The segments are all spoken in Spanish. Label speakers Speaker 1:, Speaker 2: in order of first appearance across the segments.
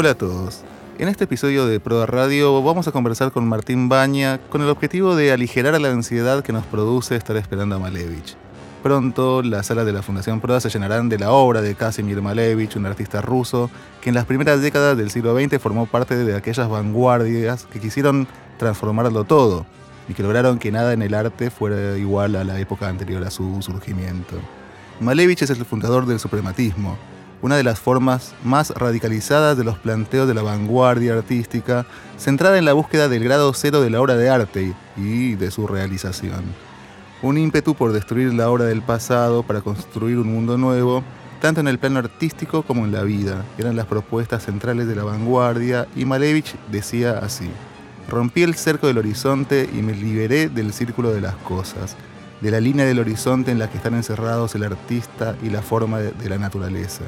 Speaker 1: Hola a todos. En este episodio de Proa Radio vamos a conversar con Martín Baña con el objetivo de aligerar la ansiedad que nos produce estar esperando a Malevich. Pronto las salas de la Fundación Proa se llenarán de la obra de Casimir Malevich, un artista ruso que en las primeras décadas del siglo XX formó parte de aquellas vanguardias que quisieron transformarlo todo y que lograron que nada en el arte fuera igual a la época anterior a su surgimiento. Malevich es el fundador del suprematismo, una de las formas más radicalizadas de los planteos de la vanguardia artística, centrada en la búsqueda del grado cero de la obra de arte y de su realización. Un ímpetu por destruir la obra del pasado para construir un mundo nuevo, tanto en el plano artístico como en la vida, eran las propuestas centrales de la vanguardia y Malevich decía así, rompí el cerco del horizonte y me liberé del círculo de las cosas de la línea del horizonte en la que están encerrados el artista y la forma de, la naturaleza.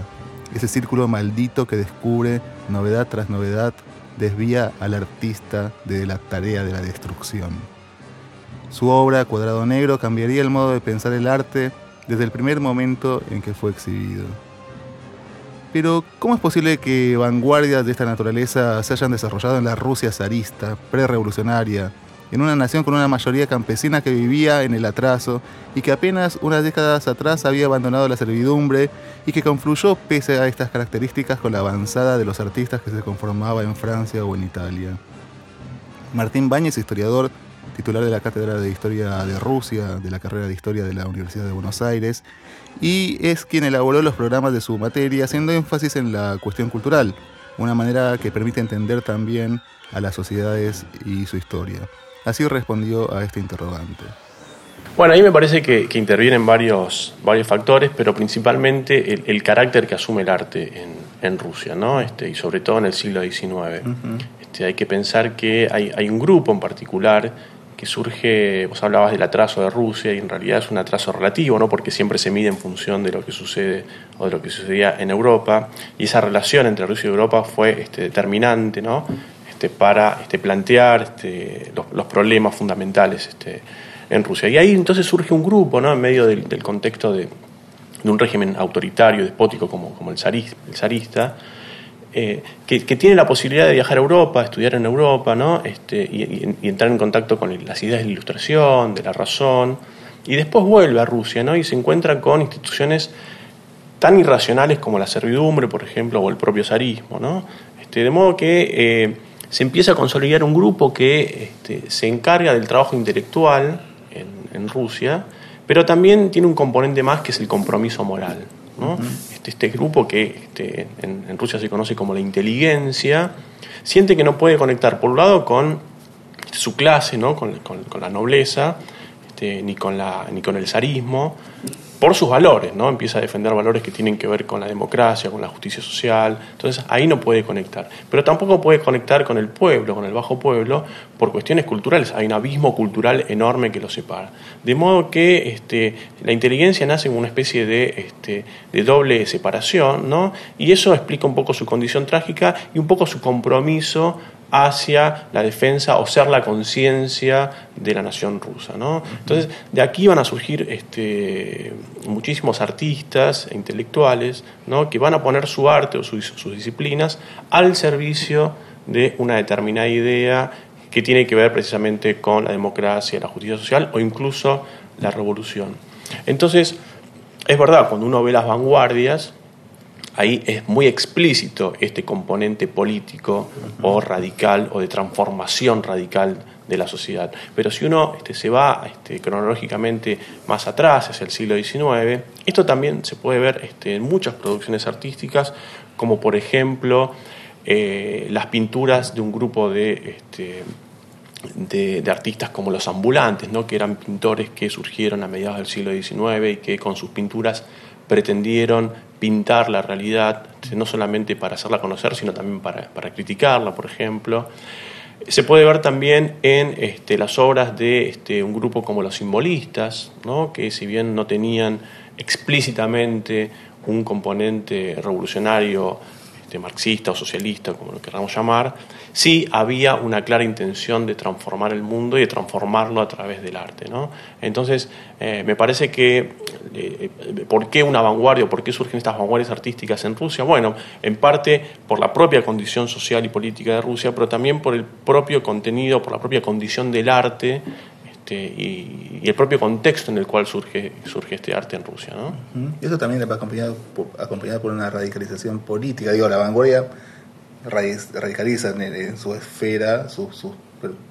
Speaker 1: Ese círculo maldito que descubre novedad tras novedad desvía al artista de la tarea de la destrucción. Su obra, Cuadrado Negro, cambiaría el modo de pensar el arte desde el primer momento en que fue exhibido. Pero, ¿cómo es posible que vanguardias de esta naturaleza se hayan desarrollado en la Rusia zarista, prerevolucionaria, en una nación con una mayoría campesina que vivía en el atraso y que apenas unas décadas atrás había abandonado la servidumbre y que confluyó pese a estas características con la avanzada de los artistas que se conformaba en Francia o en Italia. Martín Báñez, historiador, titular de la Cátedra de Historia de Rusia, de la carrera de Historia de la Universidad de Buenos Aires, y es quien elaboró los programas de su materia, haciendo énfasis en la cuestión cultural, una manera que permite entender también a las sociedades y su historia. Así respondió a este interrogante.
Speaker 2: Bueno, ahí me parece que, intervienen varios, varios factores, pero principalmente el, carácter que asume el arte en, Rusia, ¿no? Este, y sobre todo en el siglo XIX. este, hay que pensar que hay, hay, un grupo en particular que surge, vos hablabas del atraso de Rusia y en realidad es un atraso relativo, ¿no? porque siempre se mide en función de lo que sucede o de lo que sucedía en Europa, y esa relación entre Rusia y Europa fue este, determinante, ¿no? Este, para este, plantear este, los, problemas fundamentales en Rusia. Y ahí entonces surge un grupo, ¿no? en medio del, contexto de, un régimen autoritario, despótico como, el, zarista, eh, que, tiene la posibilidad de viajar a Europa, estudiar en Europa, ¿no? y, entrar en contacto con las ideas de la ilustración, de la razón, y después vuelve a Rusia ¿no? y se encuentra con instituciones tan irracionales como la servidumbre, por ejemplo, o el propio zarismo. ¿no? De modo que eh, se empieza a consolidar un grupo que este, se encarga del trabajo intelectual en, Rusia, pero también tiene un componente más que es el compromiso moral. Este, este, grupo que este, en, Rusia se conoce como la inteligencia, siente que no puede conectar, por un lado, con su clase, ¿no? con, la nobleza, ni, con la, ni con el zarismo, por sus valores, ¿no? Empieza a defender valores que tienen que ver con la democracia, con la justicia social. Entonces ahí no puede conectar. Pero tampoco puede conectar con el pueblo, con el bajo pueblo, por cuestiones culturales. Hay un abismo cultural enorme que lo separa. De modo que este, la inteligencia nace en una especie de, este, de doble separación, ¿no? Y eso explica un poco su condición trágica y un poco su compromiso hacia la defensa o ser la conciencia de la nación rusa. ¿no? Entonces, de aquí van a surgir este, muchísimos artistas e intelectuales ¿no? que van a poner su arte o sus, disciplinas al servicio de una determinada idea que tiene que ver precisamente con la democracia, la justicia social o incluso la revolución. Entonces, es verdad, cuando uno ve las vanguardias, ahí es muy explícito este componente político o radical o de transformación radical de la sociedad. Pero si uno este, se va este, cronológicamente más atrás, hacia el siglo XIX, esto también se puede ver este, en muchas producciones artísticas, como por ejemplo eh, las pinturas de un grupo de, de, de, artistas como los ambulantes, ¿no? que eran pintores que surgieron a mediados del siglo XIX y que con sus pinturas pretendieron pintar la realidad, no solamente para hacerla conocer, sino también para, criticarla, por ejemplo. Se puede ver también en este, las obras de este, un grupo como los simbolistas, ¿no? que si bien no tenían explícitamente un componente revolucionario este, marxista o socialista, como lo queramos llamar, sí había una clara intención de transformar el mundo y de transformarlo a través del arte. ¿no? Entonces, eh, me parece que eh, eh, ¿por qué una vanguardia o por qué surgen estas vanguardias artísticas en Rusia? Bueno, en parte por la propia condición social y política de Rusia, pero también por el propio contenido, por la propia condición del arte este, y, el propio contexto en el cual surge, surge este arte en Rusia. ¿no?
Speaker 1: Y eso también va acompañado por, acompañado por una radicalización política. Digo, la vanguardia radicaliza en, su esfera sus, sus,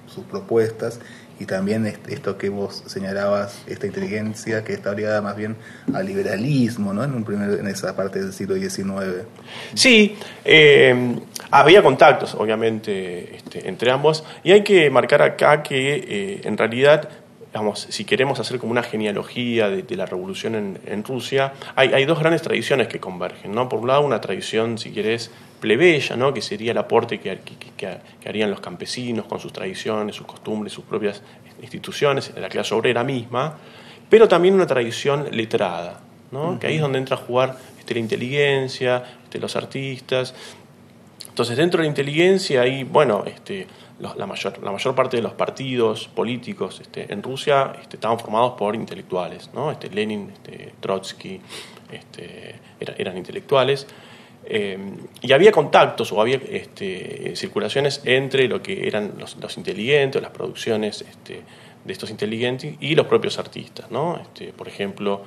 Speaker 1: sus propuestas y también esto que vos señalabas, esta inteligencia que está ligada más bien al liberalismo, ¿no? En, un primer, en esa parte del siglo XIX.
Speaker 2: Sí, eh, había contactos, obviamente, este, entre ambos, y hay que marcar acá que eh, en realidad Vamos, si queremos hacer como una genealogía de, la revolución en, en Rusia, hay, hay, dos grandes tradiciones que convergen. ¿no? Por un lado, una tradición, si querés, plebeya, ¿no? que sería el aporte que, harían los campesinos con sus tradiciones, sus costumbres, sus propias instituciones, la clase obrera misma, pero también una tradición letrada, ¿no? que ahí es donde entra a jugar este, la inteligencia, este, los artistas. Entonces, dentro de la inteligencia, ahí, bueno, este, la, mayor, la mayor parte de los partidos políticos este, en Rusia este, estaban formados por intelectuales, ¿no? Este, Lenin, este, Trotsky, este, eran intelectuales. Eh, y había contactos o había este, circulaciones entre lo que eran los, inteligentes, las producciones este, de estos inteligentes y los propios artistas. ¿no? Este, por ejemplo,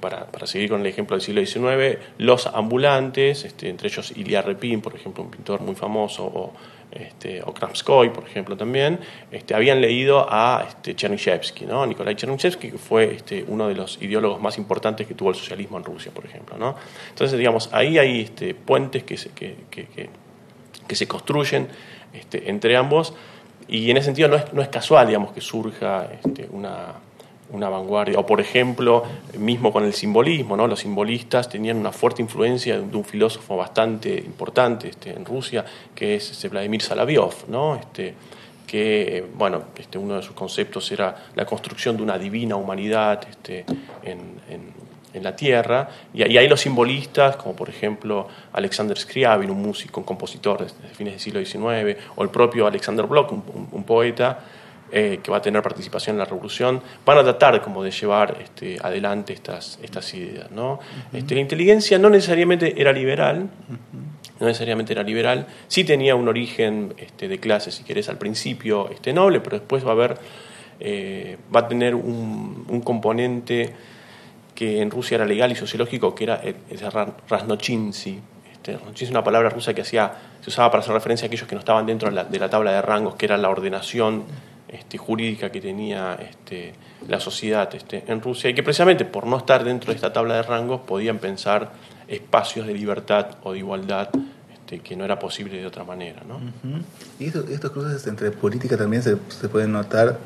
Speaker 2: para, seguir con el ejemplo del siglo XIX, los ambulantes, entre ellos Ilya Repin, por ejemplo, un pintor muy famoso, o este, o Kramskoy, por ejemplo, también, este, habían leído a este, Chernyshevsky, ¿no? Nikolai Chernyshevsky, que fue este, uno de los ideólogos más importantes que tuvo el socialismo en Rusia, por ejemplo. ¿no? Entonces, digamos, ahí hay este, puentes que se, construyen este, entre ambos y en ese sentido no es, casual, digamos, que surja una una vanguardia. O, por ejemplo, mismo con el simbolismo, ¿no? los simbolistas tenían una fuerte influencia de un filósofo bastante importante este, en Rusia, que es este, Vladimir Salaviov, ¿no? este, que bueno, este, uno de sus conceptos era la construcción de una divina humanidad este, en, la Tierra, y, ahí los simbolistas, como por ejemplo Alexander Scriabin, un músico, un compositor desde fines del siglo XIX, o el propio Alexander Bloch, un poeta, eh, que va a tener participación en la revolución, van a tratar como de llevar este, adelante estas, estas ideas. ¿no? este, la inteligencia no necesariamente era liberal, no necesariamente era liberal, sí tenía un origen este, de clase, si querés, al principio este, noble, pero después va a haber, eh, va a tener un, un, componente que en Rusia era legal y sociológico, que era el, rasnochinsy. Este, es una palabra rusa que hacía, se usaba para hacer referencia a aquellos que no estaban dentro de la, de la tabla de rangos, que era la ordenación este, jurídica que tenía este, la sociedad este, en Rusia y que precisamente por no estar dentro de esta tabla de rangos podían pensar espacios de libertad o de igualdad este, que no era posible de otra manera. ¿no?
Speaker 1: Y estos cruces entre política también se pueden notar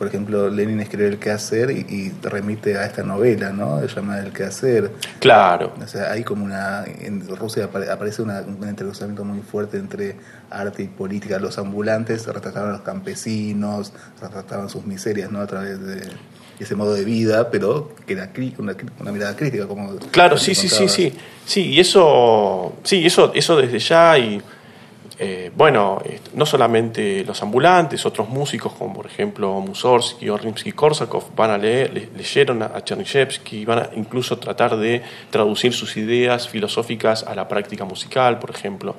Speaker 1: por ejemplo, Lenin escribe El quehacer y, y remite a esta novela, ¿no? Llamada El quehacer.
Speaker 2: Claro.
Speaker 1: O sea, hay como una. En Rusia aparece una, un entrecruzamiento muy fuerte entre arte y política. Los ambulantes retrataban a los campesinos, retrataban sus miserias, ¿no? A través de ese modo de vida, pero que era una, una mirada crítica, como.
Speaker 2: Claro, sí, sí, sí, sí. Sí, y eso. Sí, eso, eso desde ya y eh, bueno, no solamente los ambulantes, otros músicos como por ejemplo Mussorgsky o Rimsky-Korsakov van a leer, leyeron a Chernyshevsky, van a incluso tratar de traducir sus ideas filosóficas a la práctica musical, por ejemplo.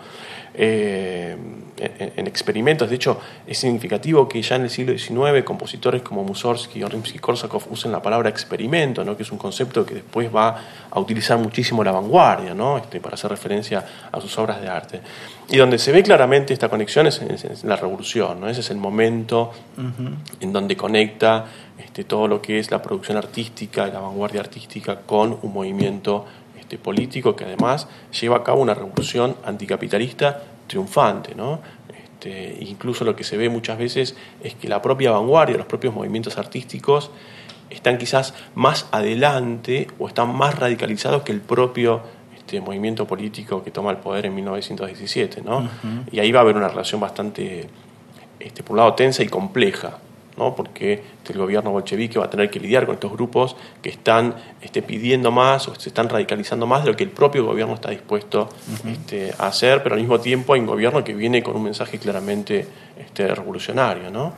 Speaker 2: Eh, en, experimentos. De hecho, es significativo que ya en el siglo XIX compositores como Mussorgsky o Rimsky-Korsakov usen la palabra experimento, ¿no? que es un concepto que después va a utilizar muchísimo la vanguardia ¿no? este, para hacer referencia a sus obras de arte. Y donde se ve claramente esta conexión es en, la revolución. ¿no? Ese es el momento en donde conecta este, todo lo que es la producción artística y la vanguardia artística con un movimiento este, político que además lleva a cabo una revolución anticapitalista triunfante, ¿no? Este, incluso lo que se ve muchas veces es que la propia vanguardia, los propios movimientos artísticos están quizás más adelante o están más radicalizados que el propio este, movimiento político que toma el poder en 1917, ¿no? Y ahí va a haber una relación bastante, este, por un lado, tensa y compleja porque el gobierno bolchevique va a tener que lidiar con estos grupos que están este, pidiendo más o se están radicalizando más de lo que el propio gobierno está dispuesto este, a hacer, pero al mismo tiempo hay un gobierno que viene con un mensaje claramente este, revolucionario. ¿no?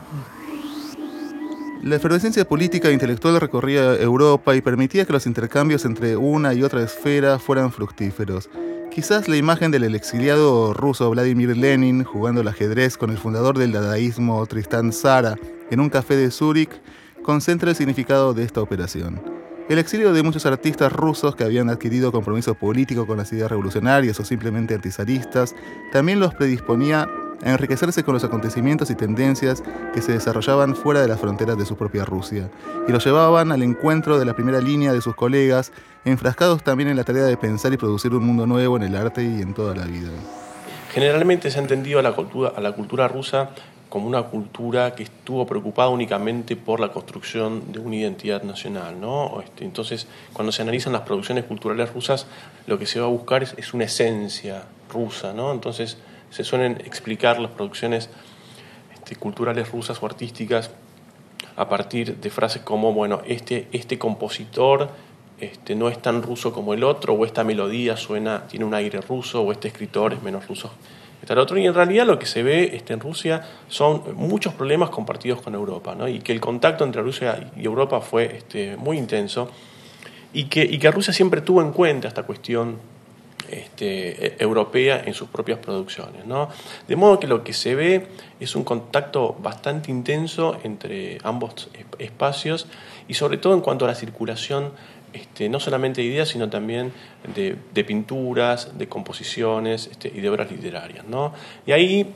Speaker 1: La efervescencia política e intelectual recorría Europa y permitía que los intercambios entre una y otra esfera fueran fructíferos. Quizás la imagen del exiliado ruso Vladimir Lenin jugando al ajedrez con el fundador del dadaísmo Tristan Tzara en un café de Zúrich concentra el significado de esta operación. El exilio de muchos artistas rusos que habían adquirido compromiso político con las ideas revolucionarias o simplemente antizaristas también los predisponía enriquecerse con los acontecimientos y tendencias que se desarrollaban fuera de las fronteras de su propia Rusia, y los llevaban al encuentro de la primera línea de sus colegas, enfrascados también en la tarea de pensar y producir un mundo nuevo en el arte y en toda la vida.
Speaker 2: Generalmente se ha entendido a la cultura, a la cultura rusa como una cultura que estuvo preocupada únicamente por la construcción de una identidad nacional. ¿no? Este, entonces, cuando se analizan las producciones culturales rusas, lo que se va a buscar es, es una esencia rusa. ¿no? Entonces, se suelen explicar las producciones este, culturales rusas o artísticas a partir de frases como, bueno, este, este compositor este, no es tan ruso como el otro, o esta melodía suena, tiene un aire ruso, o este escritor es menos ruso que el otro. Y en realidad lo que se ve este, en Rusia son muchos problemas compartidos con Europa, ¿no? y que el contacto entre Rusia y Europa fue este, muy intenso, y que, y que Rusia siempre tuvo en cuenta esta cuestión este, e, europea en sus propias producciones. ¿no? De modo que lo que se ve es un contacto bastante intenso entre ambos espacios y sobre todo en cuanto a la circulación este, no solamente de ideas, sino también de, pinturas, de composiciones este, y de obras literarias. ¿no? Y ahí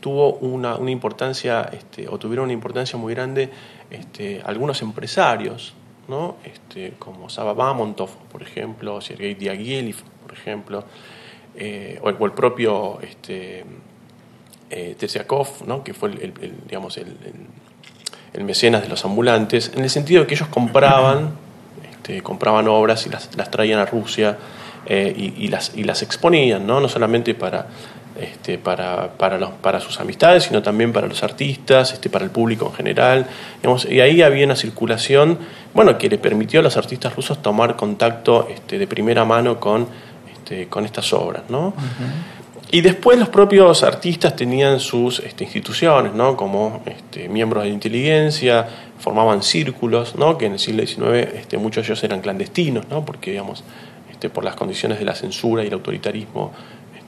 Speaker 2: tuvo una, una importancia, este, o tuvieron una importancia muy grande este, algunos empresarios, ¿no? este, como Saba Bamontov, por ejemplo, Sergei Diaghilev, ejemplo, eh, o, el, propio este, eh, ¿no? que fue el, digamos, el, el, mecenas de los ambulantes, en el sentido de que ellos compraban, este, compraban obras y las, las traían a Rusia eh, y, y, las, y las exponían, no, no solamente para este, para, para, los, para sus amistades, sino también para los artistas, este, para el público en general. y ahí había una circulación bueno, que le permitió a los artistas rusos tomar contacto este, de primera mano con, este, con estas obras. ¿no? Y después los propios artistas tenían sus este, instituciones, ¿no? como este, miembros de la inteligencia, formaban círculos, ¿no? que en el siglo XIX este, muchos de ellos eran clandestinos, ¿no? porque digamos, por las condiciones de la censura y el autoritarismo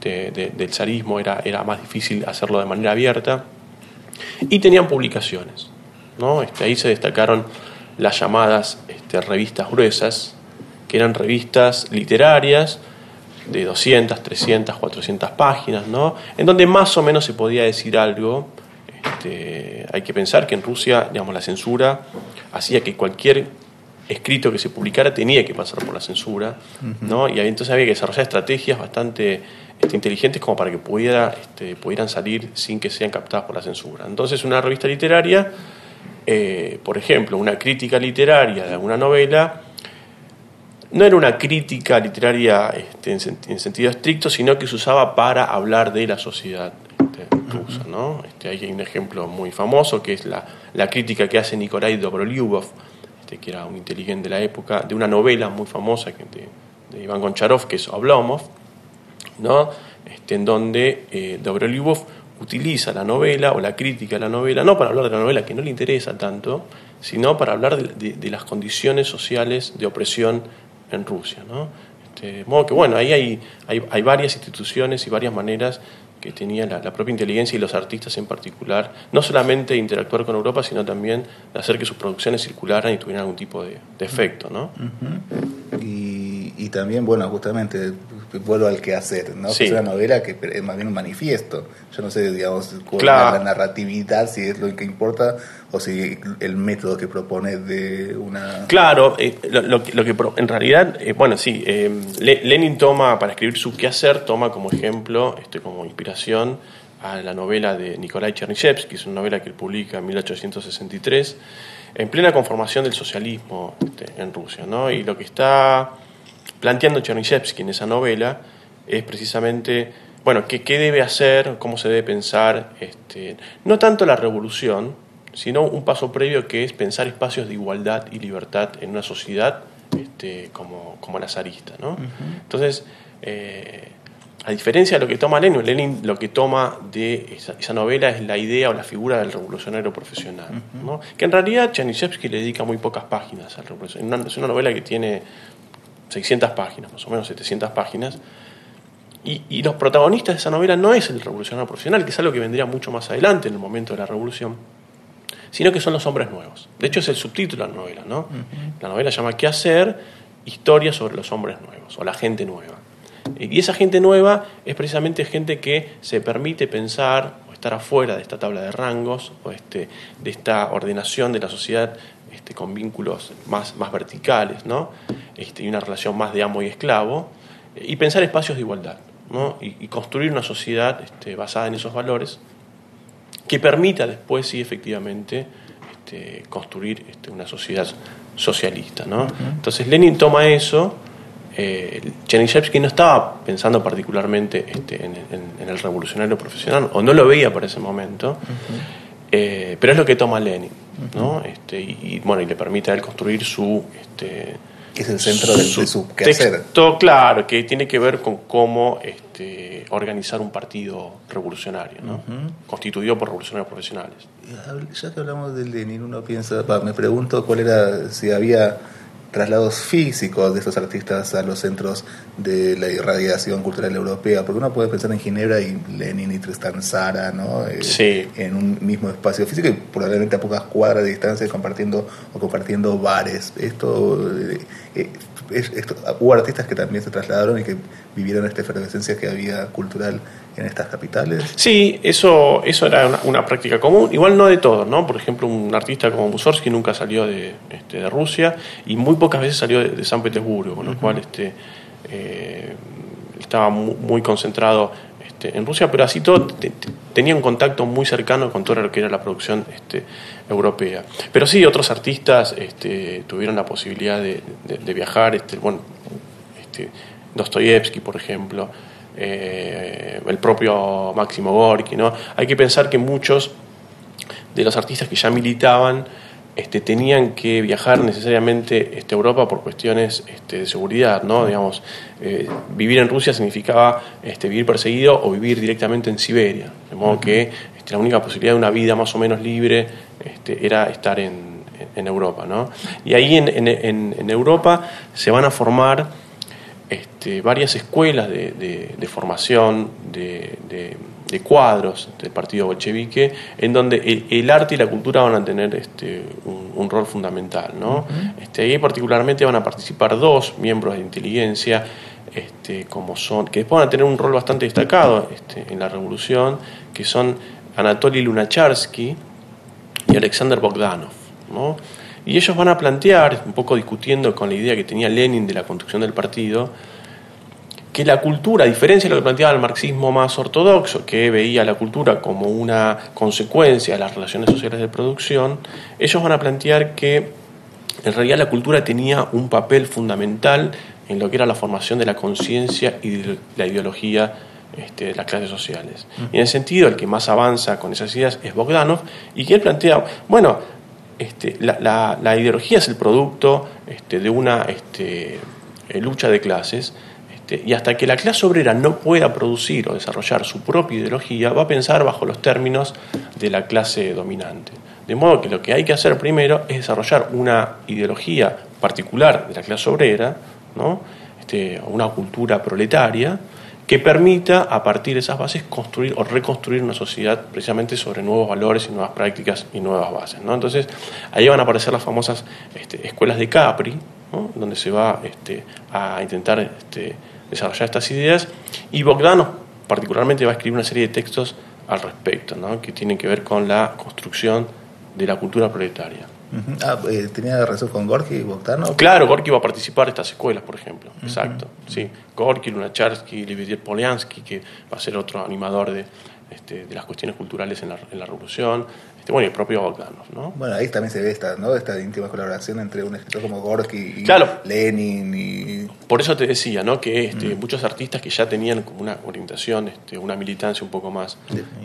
Speaker 2: del zarismo era, era más difícil hacerlo de manera abierta, y tenían publicaciones. ¿no? Ahí se destacaron las llamadas revistas gruesas, que eran revistas literarias de 200, 300, 400 páginas, ¿no? en donde más o menos se podía decir algo. Este, hay que pensar que en Rusia digamos, la censura hacía que cualquier escrito que se publicara tenía que pasar por la censura, ¿no? y entonces había que desarrollar estrategias bastante este, inteligentes como para que pudiera, este, pudieran salir sin que sean captadas por la censura. Entonces una revista literaria, eh, por ejemplo, una crítica literaria de alguna novela, no era una crítica literaria este, en, sentido estricto, sino que se usaba para hablar de la sociedad rusa. ¿no? hay un ejemplo muy famoso que es la, la crítica que hace Nikolai Dobrolyubov, que era un inteligente de la época, de una novela muy famosa de, de Iván Goncharov, que es Oblomov, ¿no? Este, en donde eh, Dobrolyubov utiliza la novela o la crítica de la novela, no para hablar de la novela que no le interesa tanto, sino para hablar de, las condiciones sociales de opresión en Rusia. ¿no? Este, de modo que, bueno, ahí hay, hay, hay varias instituciones y varias maneras que tenía la, propia inteligencia y los artistas en particular, no solamente interactuar con Europa, sino también hacer que sus producciones circularan y tuvieran algún tipo de, efecto. ¿no?
Speaker 1: y, y, también, bueno, justamente vuelvo al que hacer, ¿no? es una novela que es más bien un manifiesto. Yo no sé, digamos, cuál la narratividad, si es lo que importa o si el método que propone de una...
Speaker 2: Claro, eh, lo, que en realidad, eh, bueno, sí, eh, Lenin toma, para escribir su quehacer, toma como ejemplo, este, como inspiración a la novela de Nikolai Chernyshevsky, es una novela que él publica en 1863, en plena conformación del socialismo este, en Rusia, ¿no? Y lo que está planteando Chernyshevsky en esa novela es precisamente, bueno, qué, qué debe hacer, cómo se debe pensar, este, no tanto la revolución, sino un paso previo que es pensar espacios de igualdad y libertad en una sociedad este, como, como la zarista. ¿no? Entonces, eh, a diferencia de lo que toma Lenin, Lenin lo que toma de esa, novela es la idea o la figura del revolucionario profesional, que en realidad Chanyshevsky le dedica muy pocas páginas al revolucionario. Es una novela que tiene 600 páginas, más o menos 700 páginas, y, los protagonistas de esa novela no es el revolucionario profesional, que es algo que vendría mucho más adelante en el momento de la revolución, sino que son los hombres nuevos. De hecho, es el subtítulo de la novela, ¿no? La novela llama ¿Qué hacer? Historia sobre los hombres nuevos, o la gente nueva. Y esa gente nueva es precisamente gente que se permite pensar o estar afuera de esta tabla de rangos, o este, de esta ordenación de la sociedad este, con vínculos más, más verticales, ¿no? Este, y una relación más de amo y esclavo, y pensar espacios de igualdad, ¿no? y, construir una sociedad este, basada en esos valores que permita después, sí, efectivamente, este, construir este, una sociedad socialista. ¿no? Entonces Lenin toma eso, eh, no estaba pensando particularmente este, en, el revolucionario profesional, o no lo veía por ese momento, eh, pero es lo que toma Lenin, ¿no? este, y, bueno, y le permite a él construir su... Este,
Speaker 1: es el centro de, su quehacer.
Speaker 2: Texto, claro, que tiene que ver con cómo este, organizar un partido revolucionario, ¿no? constituido por revolucionarios profesionales.
Speaker 1: Ya que hablamos de Lenin, uno piensa, me pregunto cuál era, si había traslados físicos de estos artistas a los centros de la irradiación cultural europea, porque uno puede pensar en Ginebra y Lenin y Tristan Sara, ¿no?
Speaker 2: Eh,
Speaker 1: en un mismo espacio físico y probablemente a pocas cuadras de distancia compartiendo o compartiendo bares. Esto, eh, hubo artistas que también se trasladaron y que vivieron esta efervescencia que había cultural en estas capitales.
Speaker 2: Sí, eso, eso era una, práctica común, igual no de todos, ¿no? Por ejemplo, un artista como Mussorgsky nunca salió de, este, de Rusia y muy pocas veces salió de, San Petersburgo, con lo cual este, eh, estaba muy, concentrado este, en Rusia, pero así todo tenía un contacto muy cercano con todo lo que era la producción este, europea. Pero sí, otros artistas este, tuvieron la posibilidad de, viajar, este, bueno, este, Dostoyevsky, por ejemplo, eh, el propio Máximo Gorky, ¿no? Hay que pensar que muchos de los artistas que ya militaban este, tenían que viajar necesariamente este, a Europa por cuestiones este, de seguridad, ¿no? Digamos, eh, vivir en Rusia significaba este, vivir perseguido o vivir directamente en Siberia, de modo que la única posibilidad de una vida más o menos libre era estar en, Europa, ¿no? Y ahí en, Europa se van a formar varias escuelas de, formación de, cuadros del partido bolchevique, en donde el, arte y la cultura van a tener este, un, rol fundamental. ¿no? este, ahí particularmente van a participar dos miembros de inteligencia, este, como son, que después van a tener un rol bastante destacado este, en la revolución, que son Anatoly Lunacharsky y Alexander Bogdanov. ¿no? Y ellos van a plantear, un poco discutiendo con la idea que tenía Lenin de la construcción del partido, que la cultura, a diferencia de lo que planteaba el marxismo más ortodoxo, que veía la cultura como una consecuencia de las relaciones sociales de producción, ellos van a plantear que en realidad la cultura tenía un papel fundamental en lo que era la formación de la conciencia y de la ideología este, de las clases sociales. Y en ese sentido, el que más avanza con esas ideas es Bogdanov, y que él plantea, bueno, este, la, ideología es el producto este, de una eh, lucha de clases y hasta que la clase obrera no pueda producir o desarrollar su propia ideología, va a pensar bajo los términos de la clase dominante. De modo que lo que hay que hacer primero es desarrollar una ideología particular de la clase obrera, ¿no? una cultura proletaria, que permita, a partir de esas bases, construir o reconstruir una sociedad precisamente sobre nuevos valores y nuevas prácticas y nuevas bases. ¿no? Entonces, ahí van a aparecer las famosas este, escuelas de Capri, donde se va este, a intentar este, desarrollar estas ideas, y Bogdanov particularmente va a escribir una serie de textos al respecto, ¿no? que tienen que ver con la construcción de la cultura proletaria.
Speaker 1: ah, eh, ¿Tenía razón con Gorky y Bogdanov?
Speaker 2: Claro, Gorky va a participar de estas escuelas, por ejemplo. Exacto. Sí. Gorky, Lunacharsky, Lividier Poliansky, que va a ser otro animador de, este, de las cuestiones culturales en la, en la Revolución. Este, bueno, y el propio Bogdanov, ¿no?
Speaker 1: Bueno, ahí también se ve esta, ¿no? esta íntima colaboración entre un escritor como Gorky y Lenin y
Speaker 2: Por eso te decía, ¿no? Que este, mm. muchos artistas que ya tenían como una orientación, este, una militancia un poco más,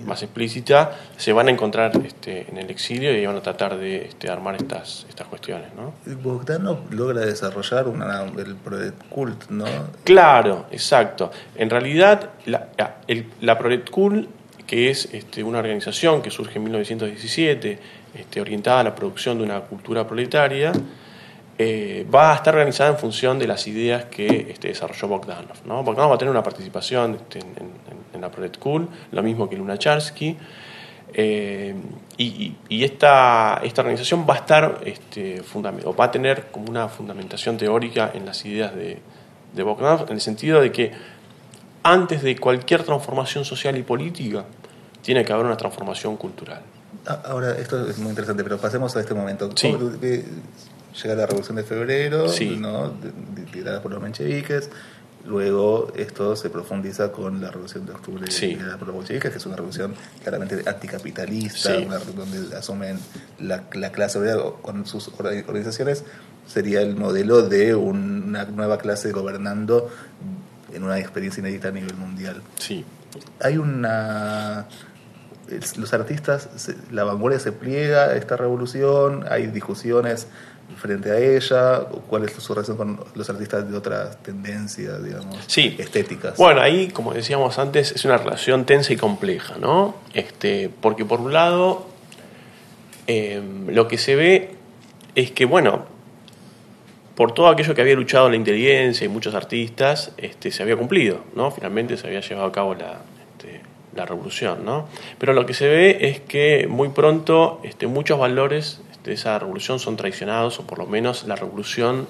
Speaker 2: más explícita, se van a encontrar este, en el exilio y van a tratar de este, armar estas, estas cuestiones, ¿no?
Speaker 1: Bogdanov logra desarrollar una, el Prolet Cult, ¿no?
Speaker 2: Claro, exacto. En realidad, la, el, la Prolet es este, una organización que surge en 1917, este, orientada a la producción de una cultura proletaria, eh, va a estar organizada en función de las ideas que este, desarrolló Bogdanov. ¿no? Bogdanov va a tener una participación este, en, la Prolet Cool, lo mismo que Lunacharsky, eh, y, esta, esta, organización va a estar o va a tener como una fundamentación teórica en las ideas de, de Bogdanov, en el sentido de que antes de cualquier transformación social y política, tiene que haber una transformación cultural.
Speaker 1: Ah, ahora, esto es muy interesante, pero pasemos a este momento. Llega la Revolución de Febrero, ¿no? liderada por los mencheviques. Luego esto se profundiza con la Revolución de Octubre liderada por los bolcheviques, que es una revolución claramente anticapitalista, donde asumen la, clase obrera con sus organizaciones. Sería el modelo de una nueva clase gobernando en una experiencia inédita a nivel mundial.
Speaker 2: Sí.
Speaker 1: Hay una los artistas, la vanguardia se pliega a esta revolución, hay discusiones frente a ella? ¿Cuál es su relación con los artistas de otras tendencias, digamos, estéticas?
Speaker 2: Bueno, ahí, como decíamos antes, es una relación tensa y compleja, ¿no? Este, porque por un lado, em, lo que se ve es que, bueno, por todo aquello que había luchado la inteligencia y muchos artistas, este, se había cumplido, ¿no? Finalmente se había llevado a cabo la, la revolución, ¿no? Pero lo que se ve es que muy pronto este, muchos valores de esa revolución son traicionados, o por lo menos la revolución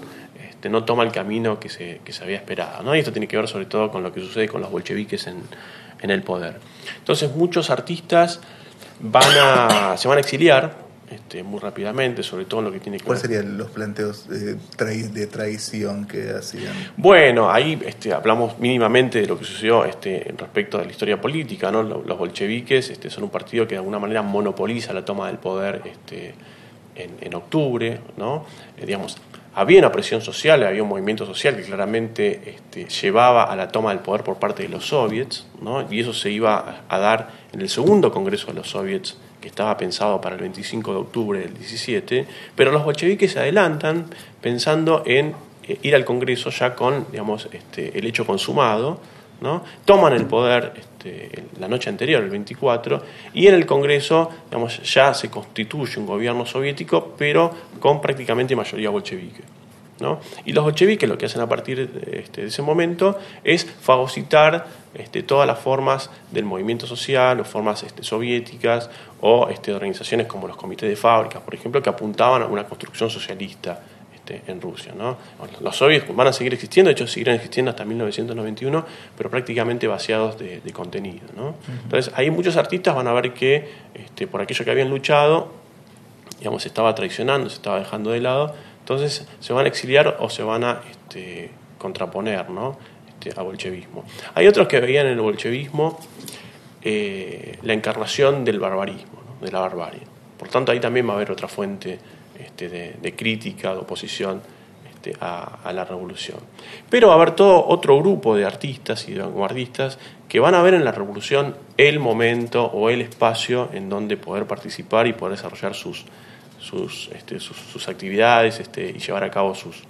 Speaker 2: este, no toma el camino que se, que se había esperado. ¿no? Y esto tiene que ver sobre todo con lo que sucede con los bolcheviques en, en el poder. Entonces muchos artistas van a, se van a exiliar este, muy rápidamente, sobre todo en lo que tiene que
Speaker 1: ¿Cuáles serían los planteos de, de, traición que hacían?
Speaker 2: Bueno, ahí este, hablamos mínimamente de lo que sucedió este, respecto de la historia política. ¿no? Los bolcheviques este, son un partido que de alguna manera monopoliza la toma del poder este, en, octubre, ¿no? Eh, digamos, había una presión social, había un movimiento social que claramente este, llevaba a la toma del poder por parte de los soviets, ¿no? y eso se iba a dar en el segundo congreso de los soviets que estaba pensado para el 25 de octubre del 17, pero los bolcheviques se adelantan pensando en eh, ir al Congreso ya con digamos, este, el hecho consumado, toman el poder este, la noche anterior, el 24, y en el Congreso digamos, ya se constituye un gobierno soviético, pero con prácticamente mayoría bolchevique. ¿No? Y los bolcheviques lo que hacen a partir de, este, ese momento es fagocitar este, todas las formas del movimiento social o formas este, soviéticas o este, organizaciones como los comités de fábricas, por ejemplo, que apuntaban a una construcción socialista en Rusia. ¿no? Los soviets van a seguir existiendo, de hecho seguirán existiendo hasta 1991, pero prácticamente vaciados de, contenido. ¿no? Entonces, ahí muchos artistas van a ver que este, por aquello que habían luchado, digamos, se estaba traicionando, se estaba dejando de lado, entonces se van a exiliar o se van a este, contraponer ¿no? este, al bolchevismo. Hay otros que veían en el bolchevismo eh, la encarnación del barbarismo, de la barbarie. Por tanto, ahí también va a haber otra fuente este, de, crítica, de oposición este, a, la revolución. Pero va a haber todo otro grupo de artistas y de vanguardistas que van a ver en la revolución el momento o el espacio en donde poder participar y poder desarrollar sus, sus, este, sus, actividades este, y llevar a cabo sus,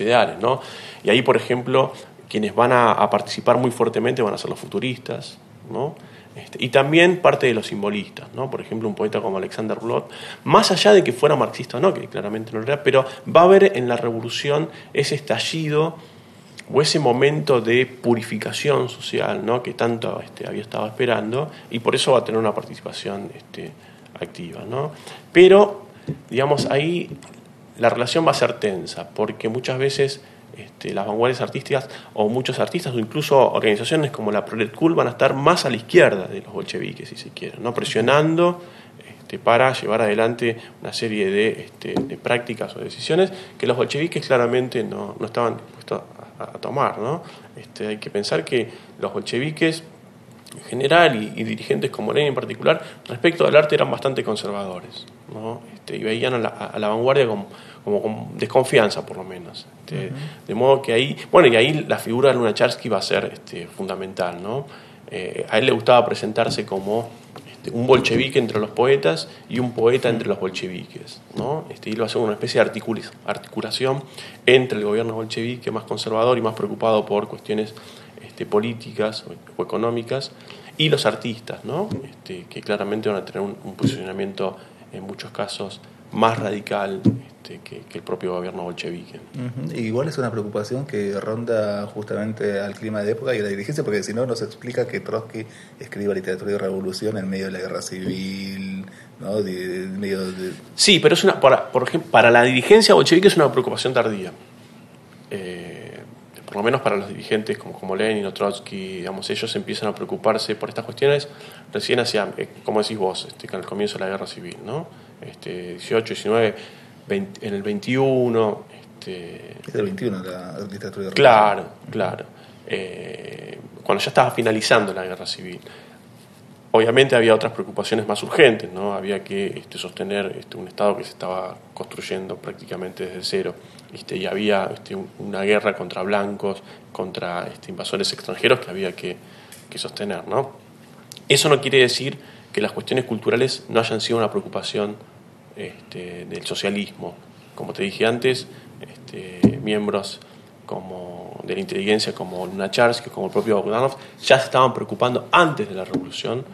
Speaker 2: ideales. ¿no? Y ahí, por ejemplo, quienes van a, participar muy fuertemente van a ser los futuristas, ¿no? Este, y también parte de los simbolistas, ¿no? por ejemplo un poeta como Alexander Blot, más allá de que fuera marxista o no, que claramente no lo era, pero va a haber en la revolución ese estallido o ese momento de purificación social ¿no? que tanto había estado esperando y por eso va a tener una participación este, activa. ¿no? Pero, digamos, ahí la relación va a ser tensa, porque muchas veces este, las vanguardias artísticas o muchos artistas o incluso organizaciones como la Prolet Cool van a estar más a la izquierda de los bolcheviques, si se quiere, ¿no? presionando este, para llevar adelante una serie de, este, prácticas o decisiones que los bolcheviques claramente no, estaban dispuestos a, tomar. ¿no? hay que pensar que los bolcheviques en general y, dirigentes como Lenin en particular, respecto al arte eran bastante conservadores. ¿no? Este, y veían a la, vanguardia como, con desconfianza, por lo menos. Este, de modo que ahí, bueno, y ahí la figura de Lunacharsky va a ser este, fundamental. ¿no? Eh, a él le gustaba presentarse como este, un bolchevique entre los poetas y un poeta entre los bolcheviques. ¿no? Este, y lo hace una especie de articulación entre el gobierno bolchevique más conservador y más preocupado por cuestiones este, políticas o, económicas y los artistas, ¿no? este, que claramente van a tener un, posicionamiento en muchos casos más radical este, que, el propio gobierno bolchevique.
Speaker 1: Igual es una preocupación que ronda justamente al clima de época y a la dirigencia, porque si no nos explica que Trotsky escriba literatura de revolución en medio de la guerra civil, ¿no? medio
Speaker 2: Sí, pero es una, para, por ejemplo, para la dirigencia bolchevique es una preocupación tardía. Por lo menos para los dirigentes como, como Lenin o Trotsky, digamos, ellos empiezan a preocuparse por estas cuestiones recién hacia, eh, como decís vos, este, con el comienzo de la guerra civil, ¿no? Este, 18, 19, en el 21. Este,
Speaker 1: es el 21 la literatura de
Speaker 2: Claro, claro. Eh, cuando ya estaba finalizando la guerra civil. Obviamente había otras preocupaciones más urgentes, ¿no? Había que este, sostener este, un Estado que se estaba construyendo prácticamente desde cero. Este, y había este, una guerra contra blancos, contra este, invasores extranjeros que había que, sostener. ¿no? Eso no quiere decir que las cuestiones culturales no hayan sido una preocupación del socialismo. Como te dije antes, miembros como de la inteligencia como Lunacharsky, como el propio Bogdanov, ya se estaban preocupando antes de la revolución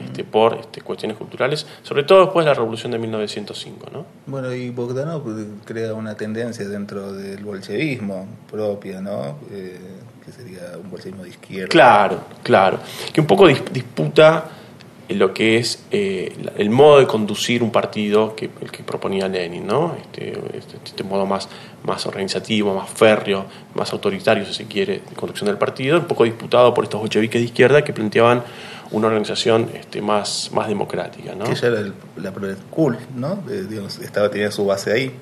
Speaker 2: este, por este, cuestiones culturales, sobre todo después de la revolución de 1905. ¿no?
Speaker 1: Bueno, y Bogdanov crea una tendencia dentro del bolchevismo propia, ¿no? Eh, que sería un bolchevismo de izquierda.
Speaker 2: Claro, claro. Que un poco disputa lo que es eh, el modo de conducir un partido que el que proponía Lenin, ¿no? Este, este, este, modo más, más organizativo, más férreo, más autoritario, si se quiere, de conducción del partido, un poco disputado por estos bolcheviques de izquierda que planteaban una organización este, más, más democrática. ¿no?
Speaker 1: Que ya era la Cool, ¿no? Eh, estaba, tenía su base ahí.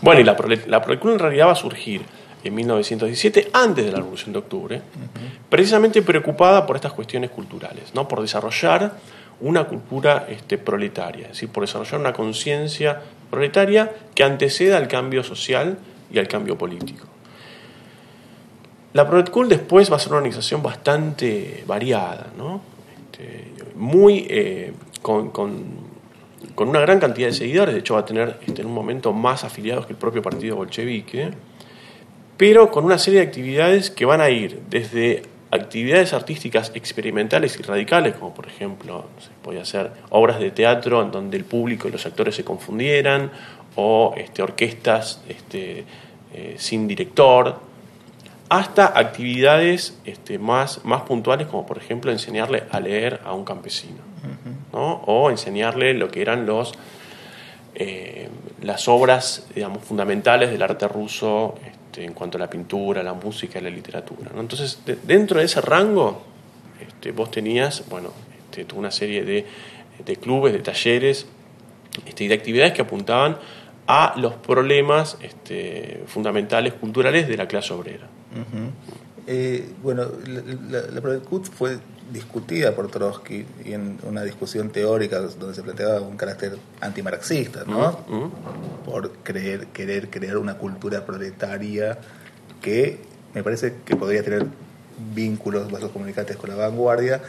Speaker 2: Bueno, y la, la Cool en realidad va a surgir en 1917, antes de la Revolución de Octubre, precisamente preocupada por estas cuestiones culturales, ¿no? por desarrollar una cultura este, proletaria, es decir, por desarrollar una conciencia proletaria que anteceda al cambio social y al cambio político. La Cool después va a ser una organización bastante variada, ¿no? Este, muy eh, con, una gran cantidad de seguidores, de hecho va a tener este, en un momento más afiliados que el propio partido bolchevique, pero con una serie de actividades que van a ir desde actividades artísticas experimentales y radicales, como por ejemplo, se podía hacer obras de teatro en donde el público y los actores se confundieran, o este, orquestas este, eh, sin director, hasta actividades este, más, más puntuales, como por ejemplo enseñarle a leer a un campesino, ¿no? o enseñarle lo que eran los, eh, las obras digamos, fundamentales del arte ruso este, en cuanto a la pintura, la música y la literatura. Entonces, dentro de ese rango, este, vos tenías bueno, este, una serie de, de, clubes, de talleres este, y de actividades que apuntaban a los problemas este, fundamentales culturales de la clase obrera.
Speaker 1: Eh, bueno, la, la, fue discutida por Trotsky y en una discusión teórica donde se planteaba un carácter antimarxista, ¿no? Por creer, querer crear una cultura proletaria que me parece que podría tener vínculos, vasos comunicantes con la vanguardia,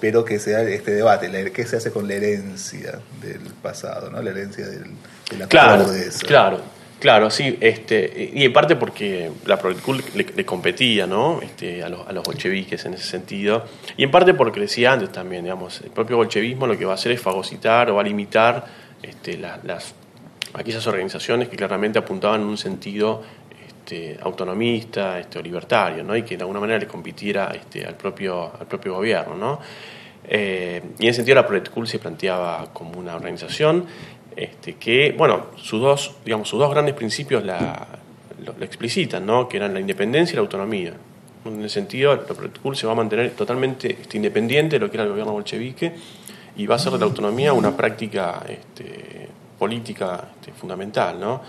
Speaker 1: pero que sea este debate, ¿qué se hace con la herencia del pasado, ¿no? la herencia del,
Speaker 2: de la claro, de eso? Claro, Claro, sí, este, y en parte porque la Proletcul le, competía ¿no? este, a, los, a los bolcheviques en ese sentido, y en parte porque decía antes también, digamos, el propio bolchevismo lo que va a hacer es fagocitar o va a limitar este, las, aquellas organizaciones que claramente apuntaban en un sentido este, autonomista este, o libertario, ¿no? y que de alguna manera le compitiera este, al, propio, al propio gobierno. ¿no? Eh, y en ese sentido la Proletcul se planteaba como una organización este, que, bueno, sus dos, digamos, sus dos grandes principios la, lo, explicitan, ¿no? que eran la independencia y la autonomía. En ese sentido, la se va a mantener totalmente este, independiente de lo que era el gobierno bolchevique y va a hacer de la autonomía una práctica este, política este, fundamental. ¿no?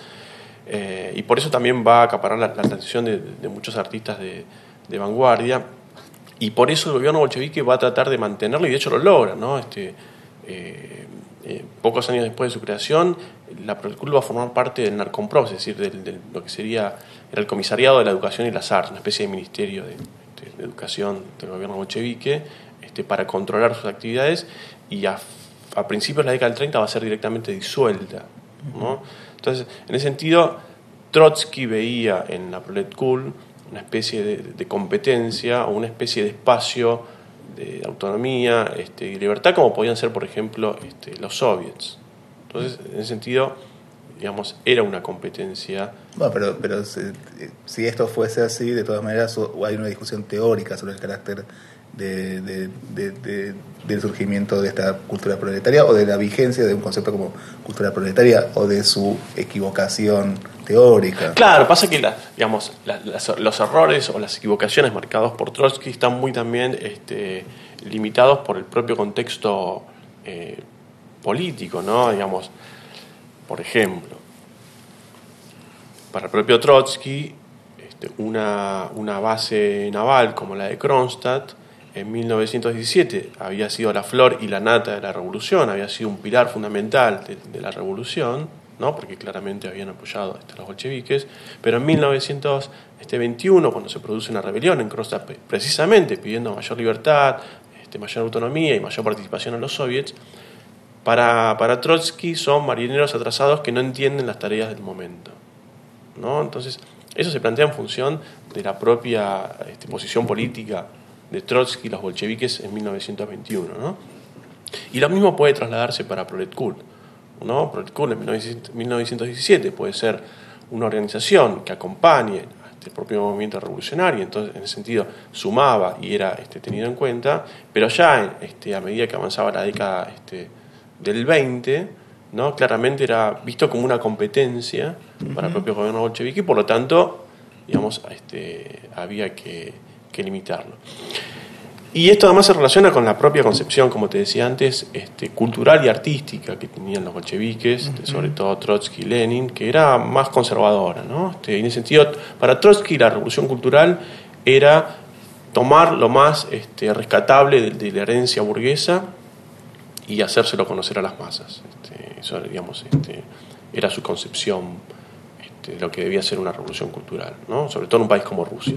Speaker 2: Eh, y por eso también va a acaparar la, atención de, muchos artistas de, vanguardia y por eso el gobierno bolchevique va a tratar de mantenerlo y de hecho lo logra. ¿no? Este, eh, eh, pocos años después de su creación, la Prolecul va a formar parte del Narcompro, es decir, de lo que sería el comisariado de la educación y las artes, una especie de ministerio de, educación del gobierno bolchevique, este, para controlar sus actividades y a, principios de la década del 30 va a ser directamente disuelta. Entonces, en ese sentido, Trotsky veía en la Proletkul una especie de, competencia o una especie de espacio de autonomía este, y libertad como podían ser, por ejemplo, este, los soviets. Entonces, en ese sentido, digamos, era una competencia.
Speaker 1: Bueno, pero, pero si, esto fuese así, de todas maneras hay una discusión teórica sobre el carácter de, del surgimiento de esta cultura proletaria o de la vigencia de un concepto como cultura proletaria o de su equivocación
Speaker 2: Claro, pasa que digamos, los errores o las equivocaciones marcados por Trotsky están muy también este, limitados por el propio contexto eh, político, ¿no? Digamos, por ejemplo, para el propio Trotsky, este, una, una base naval como la de Kronstadt en 1917 había sido la flor y la nata de la revolución, había sido un pilar fundamental de, la revolución, ¿no? porque claramente habían apoyado a los bolcheviques, pero en 1921, cuando se produce una rebelión en Kronstadt, precisamente pidiendo mayor libertad, este, mayor autonomía y mayor participación en los soviets, para, para Trotsky son marineros atrasados que no entienden las tareas del momento. ¿no? Entonces, eso se plantea en función de la propia este, posición política de Trotsky y los bolcheviques en 1921. ¿no? Y lo mismo puede trasladarse para Proletkul. ¿No? Proletkul en 1917 puede ser una organización que acompañe a este propio movimiento revolucionario, entonces en ese sentido sumaba y era este, tenido en cuenta, pero ya este, a medida que avanzaba la década este, del 20, ¿no? claramente era visto como una competencia para el propio gobierno bolchevique y por lo tanto digamos, este, había que que limitarlo. Y esto además se relaciona con la propia concepción, como te decía antes, este, cultural y artística que tenían los bolcheviques, sobre todo Trotsky y Lenin, que era más conservadora. ¿no? Este, en ese sentido, para Trotsky la revolución cultural era tomar lo más este, rescatable de, la herencia burguesa y hacérselo conocer a las masas. Este, eso digamos, este, era su concepción de lo que debía ser una revolución cultural, ¿no? sobre todo en un país como Rusia.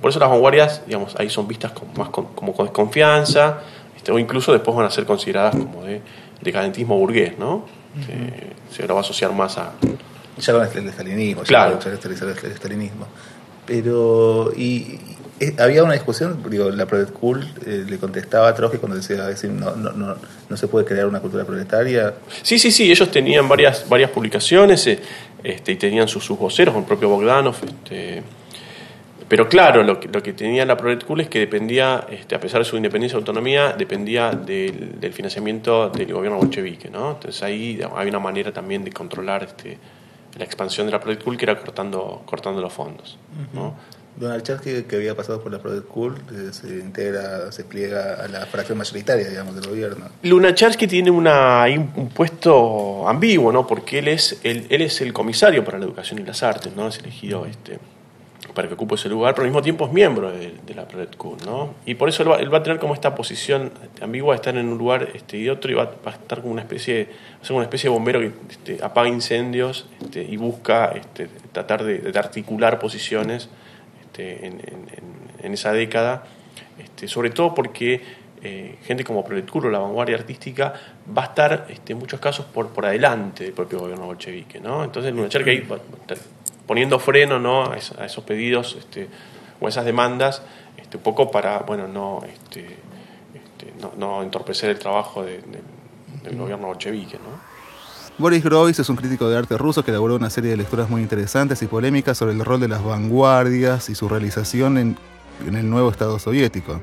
Speaker 2: Por eso las vanguardias, digamos, ahí son vistas con, más con, como con desconfianza, este, o incluso después van a ser consideradas como de decadentismo burgués, ¿no? se lo va a asociar más a...
Speaker 1: Ya con el estalinismo,
Speaker 2: claro.
Speaker 1: ya el estalinismo. Pero, y, había una discusión, digo, la Project Cool eh, le contestaba a Trotsky cuando decía, decir, no, no, no, no, se puede crear una cultura proletaria.
Speaker 2: Sí, sí, sí, ellos tenían varias, varias publicaciones. Eh, este, y tenían sus, sus voceros, el propio Bogdanov. Este, pero claro, lo que, lo que tenía la Prolet Cool es que dependía, este, a pesar de su independencia y autonomía, dependía del, del financiamiento del gobierno bolchevique. ¿no? Entonces ahí hay una manera también de controlar este, la expansión de la Prolet Cool que era cortando, cortando los fondos.
Speaker 1: Donald Charsky, que había pasado por la Project eh, se integra, se pliega a la fracción mayoritaria, digamos, del gobierno.
Speaker 2: Lunacharsky tiene una, un puesto ambiguo, ¿no? Porque él es, él, él, es el comisario para la educación y las artes, ¿no? Es elegido este, para que ocupe ese lugar, pero al mismo tiempo es miembro de, la Project Cool, ¿no? Y por eso él va, él va, a tener como esta posición ambigua de estar en un lugar este, y otro y va, a estar como una especie, ser una especie de bombero que este, apaga incendios este, y busca este, tratar de, de articular posiciones en, esa década, este, sobre todo porque eh, gente como Proletcuro, la vanguardia artística, va a estar este, en muchos casos por, por adelante del propio gobierno bolchevique. ¿no? Entonces, que ahí poniendo freno ¿no? a, esos pedidos este, o a esas demandas, un poco para bueno, no, no, no, entorpecer el trabajo del gobierno bolchevique. ¿no?
Speaker 1: Boris Groys es un crítico de arte ruso que elaboró una serie de lecturas muy interesantes y polémicas sobre el rol de las vanguardias y su realización en, el nuevo Estado soviético.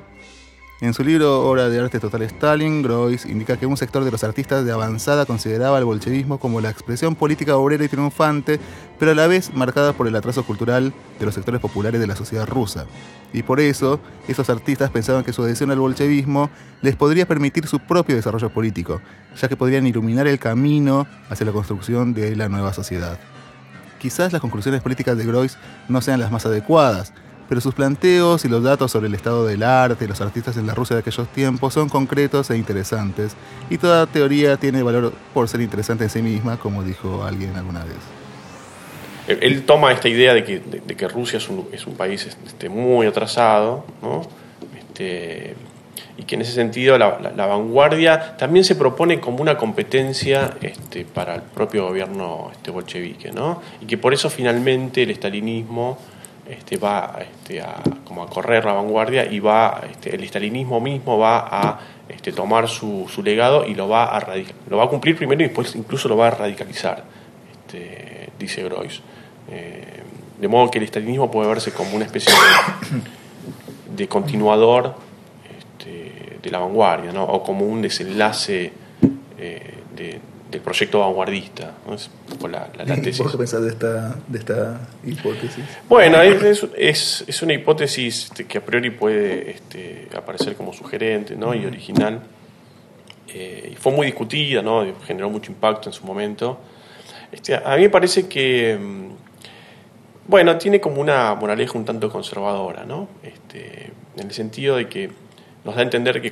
Speaker 1: En su libro Obra de Arte Total Stalin, Groys indica que un sector de los artistas de avanzada consideraba el bolchevismo como la expresión política obrera y triunfante, pero a la vez marcada por el atraso cultural de los sectores populares de la sociedad rusa. Y por eso, esos artistas pensaban que su adhesión al bolchevismo les podría permitir su propio desarrollo político, ya que podrían iluminar el camino hacia la construcción de la nueva sociedad. Quizás las conclusiones políticas de Groys no sean las más adecuadas, pero sus planteos y los datos sobre el estado del arte y los artistas en la Rusia de aquellos tiempos son concretos e interesantes, y toda teoría tiene valor por ser interesante en sí misma, como dijo alguien alguna vez.
Speaker 2: Él toma esta idea de que, que Rusia es un, es un país este, muy atrasado, ¿no? Este, y que en ese sentido la, la, vanguardia también se propone como una competencia este, para el propio gobierno este, bolchevique, ¿no? y que por eso finalmente el estalinismo este, va este, a, como a correr la vanguardia y va este, el estalinismo mismo va a este, tomar su, su, legado y lo va a lo va a cumplir primero y después incluso lo va a radicalizar, este, dice Groys. Eh, de modo que el estalinismo puede verse como una especie de, continuador de la vanguardia, ¿no? o como un desenlace eh, de, del proyecto vanguardista. ¿no? Es la, la,
Speaker 1: tesis. qué pensás de esta, de esta hipótesis?
Speaker 2: Bueno, es, es, es, una hipótesis este, que a priori puede este, aparecer como sugerente ¿no? y original. Eh, y fue muy discutida, ¿no? generó mucho impacto en su momento. Este, a mí me parece que, mm, bueno, tiene como una moraleja un tanto conservadora, ¿no? En el sentido de que nos da a entender que,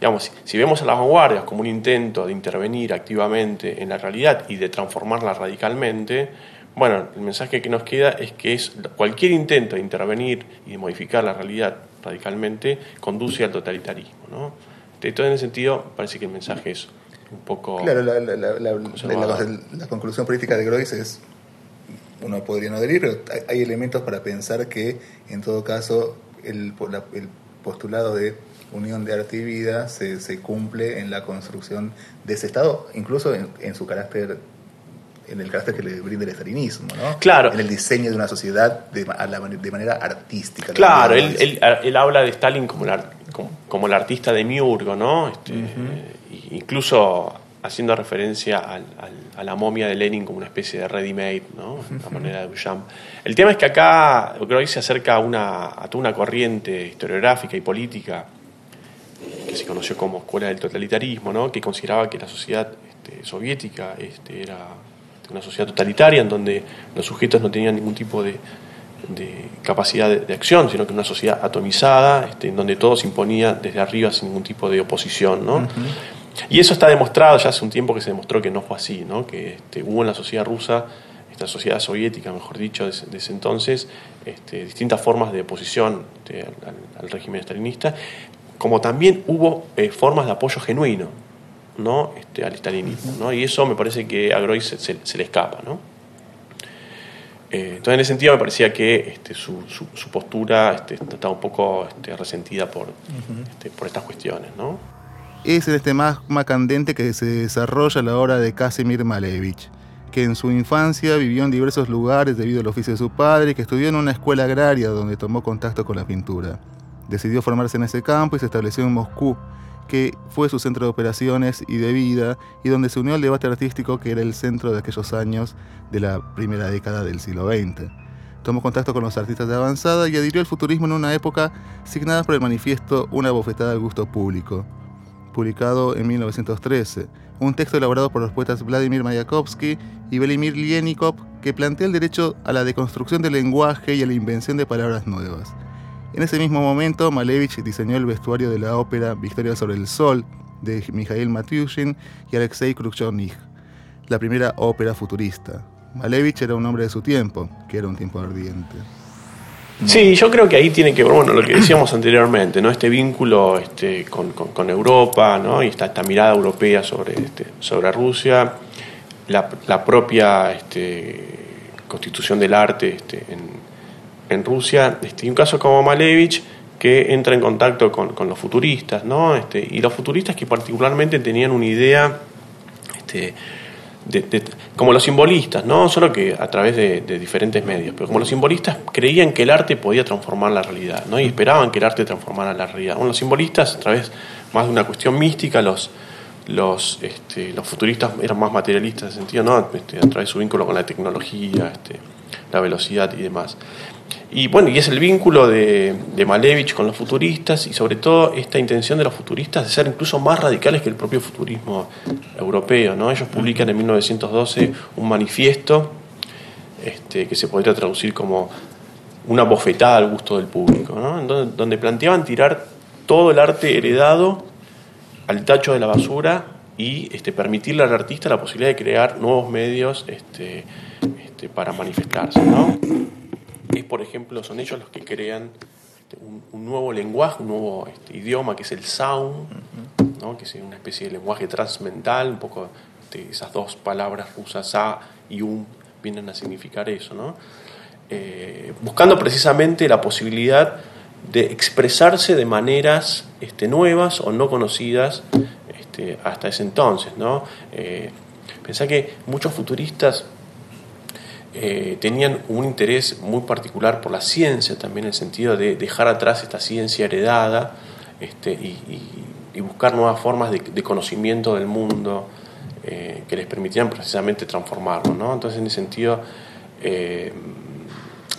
Speaker 2: digamos, si vemos a las vanguardias como un intento de intervenir activamente en la realidad y de transformarla radicalmente, bueno, el mensaje que nos queda es que es cualquier intento de intervenir y de modificar la realidad radicalmente conduce al totalitarismo. ¿no? Entonces, en ese sentido, parece que el mensaje es un poco...
Speaker 1: Claro, la, la, conclusión política de Groys es, uno podría no adherir, pero hay, elementos para pensar que, en todo caso, el, el postulado de unión de arte y vida se, se cumple en la construcción de ese Estado, incluso en, su carácter en el carácter que le brinda el estalinismo, ¿no?
Speaker 2: Claro.
Speaker 1: En el diseño de una sociedad de, de manera artística.
Speaker 2: Claro, él, él, él, habla de Stalin como el, como, el artista de Miurgo, ¿no? Este, Incluso haciendo referencia al, a la momia de Lenin como una especie de ready-made, ¿no? La manera de Duchamp. El tema es que acá creo que se acerca a, una, a toda una corriente historiográfica y política se conoció como Escuela del Totalitarismo, ¿no? que consideraba que la sociedad este, soviética este, era una sociedad totalitaria en donde los sujetos no tenían ningún tipo de, capacidad de, acción, sino que una sociedad atomizada, este, en donde todo se imponía desde arriba sin ningún tipo de oposición. ¿no? Y eso está demostrado, ya hace un tiempo que se demostró que no fue así, ¿no? que este, hubo en la sociedad rusa, esta sociedad soviética, mejor dicho, desde, ese entonces, este, distintas formas de oposición al, al, régimen estalinista, como también hubo eh, formas de apoyo genuino ¿no? este, al estalinismo. ¿no? Y eso me parece que a Groys se, le escapa. ¿no? Eh, entonces, en ese sentido, me parecía que este, su, su, postura este, estaba un poco este, resentida por, este, por estas cuestiones. ¿no?
Speaker 1: Es el este más candente que se desarrolla a la hora de Casimir Malevich, que en su infancia vivió en diversos lugares debido al oficio de su padre y que estudió en una escuela agraria donde tomó contacto con la pintura. Decidió formarse en ese campo y se estableció en Moscú, que fue su centro de operaciones y de vida, y donde se unió al debate artístico que era el centro de aquellos años de la primera década del siglo XX. Tomó contacto con los artistas de avanzada y adhirió al futurismo en una época signada por el manifiesto Una bofetada al gusto público, publicado en 1913, un texto elaborado por los poetas Vladimir Mayakovsky y Velimir Lienikov que plantea el derecho a la deconstrucción del lenguaje y a la invención de palabras nuevas. En ese mismo momento, Malevich diseñó el vestuario de la ópera Victoria sobre el Sol de Mikhail Matyushin y Alexei Khrushchev, la primera ópera futurista. Malevich era un hombre de su tiempo, que era un tiempo ardiente.
Speaker 2: Sí, yo creo que ahí tiene que ver, bueno, lo que decíamos anteriormente, ¿no? Este vínculo este, con, con, Europa, ¿no? Y esta, esta mirada europea sobre, este, sobre Rusia, la, la propia este, constitución del arte este, en, en Rusia, este, un caso como Malevich, que entra en contacto con, los futuristas, ¿no? Este, y los futuristas que particularmente tenían una idea, este, como los simbolistas, no solo que a través de, diferentes medios, pero como los simbolistas creían que el arte podía transformar la realidad, ¿no? Y esperaban que el arte transformara la realidad. Bueno, los simbolistas, a través más de una cuestión mística, los, los, este, los futuristas eran más materialistas en ese sentido, ¿no? Este, a través de su vínculo con la tecnología, este, la velocidad y demás. Y bueno, y es el vínculo de, Malevich con los futuristas y sobre todo esta intención de los futuristas de ser incluso más radicales que el propio futurismo europeo. ¿no? Ellos publican en 1912 un manifiesto este, que se podría traducir como una bofetada al gusto del público, ¿no? donde, donde planteaban tirar todo el arte heredado al tacho de la basura y este, permitirle al artista la posibilidad de crear nuevos medios este, este, para manifestarse. ¿no? Es, por ejemplo, son ellos los que crean este, un, nuevo lenguaje, un nuevo este, idioma que es el sound, ¿no? que es una especie de lenguaje transmental, un poco de esas dos palabras rusas a y un vienen a significar eso, ¿no? Eh, buscando precisamente la posibilidad de expresarse de maneras este, nuevas o no conocidas este, hasta ese entonces. ¿no? Eh, pensá que muchos futuristas eh, tenían un interés muy particular por la ciencia, también en el sentido de dejar atrás esta ciencia heredada este, y, buscar nuevas formas de, conocimiento del mundo eh, que les permitieran precisamente transformarlo. ¿no? Entonces, en ese sentido,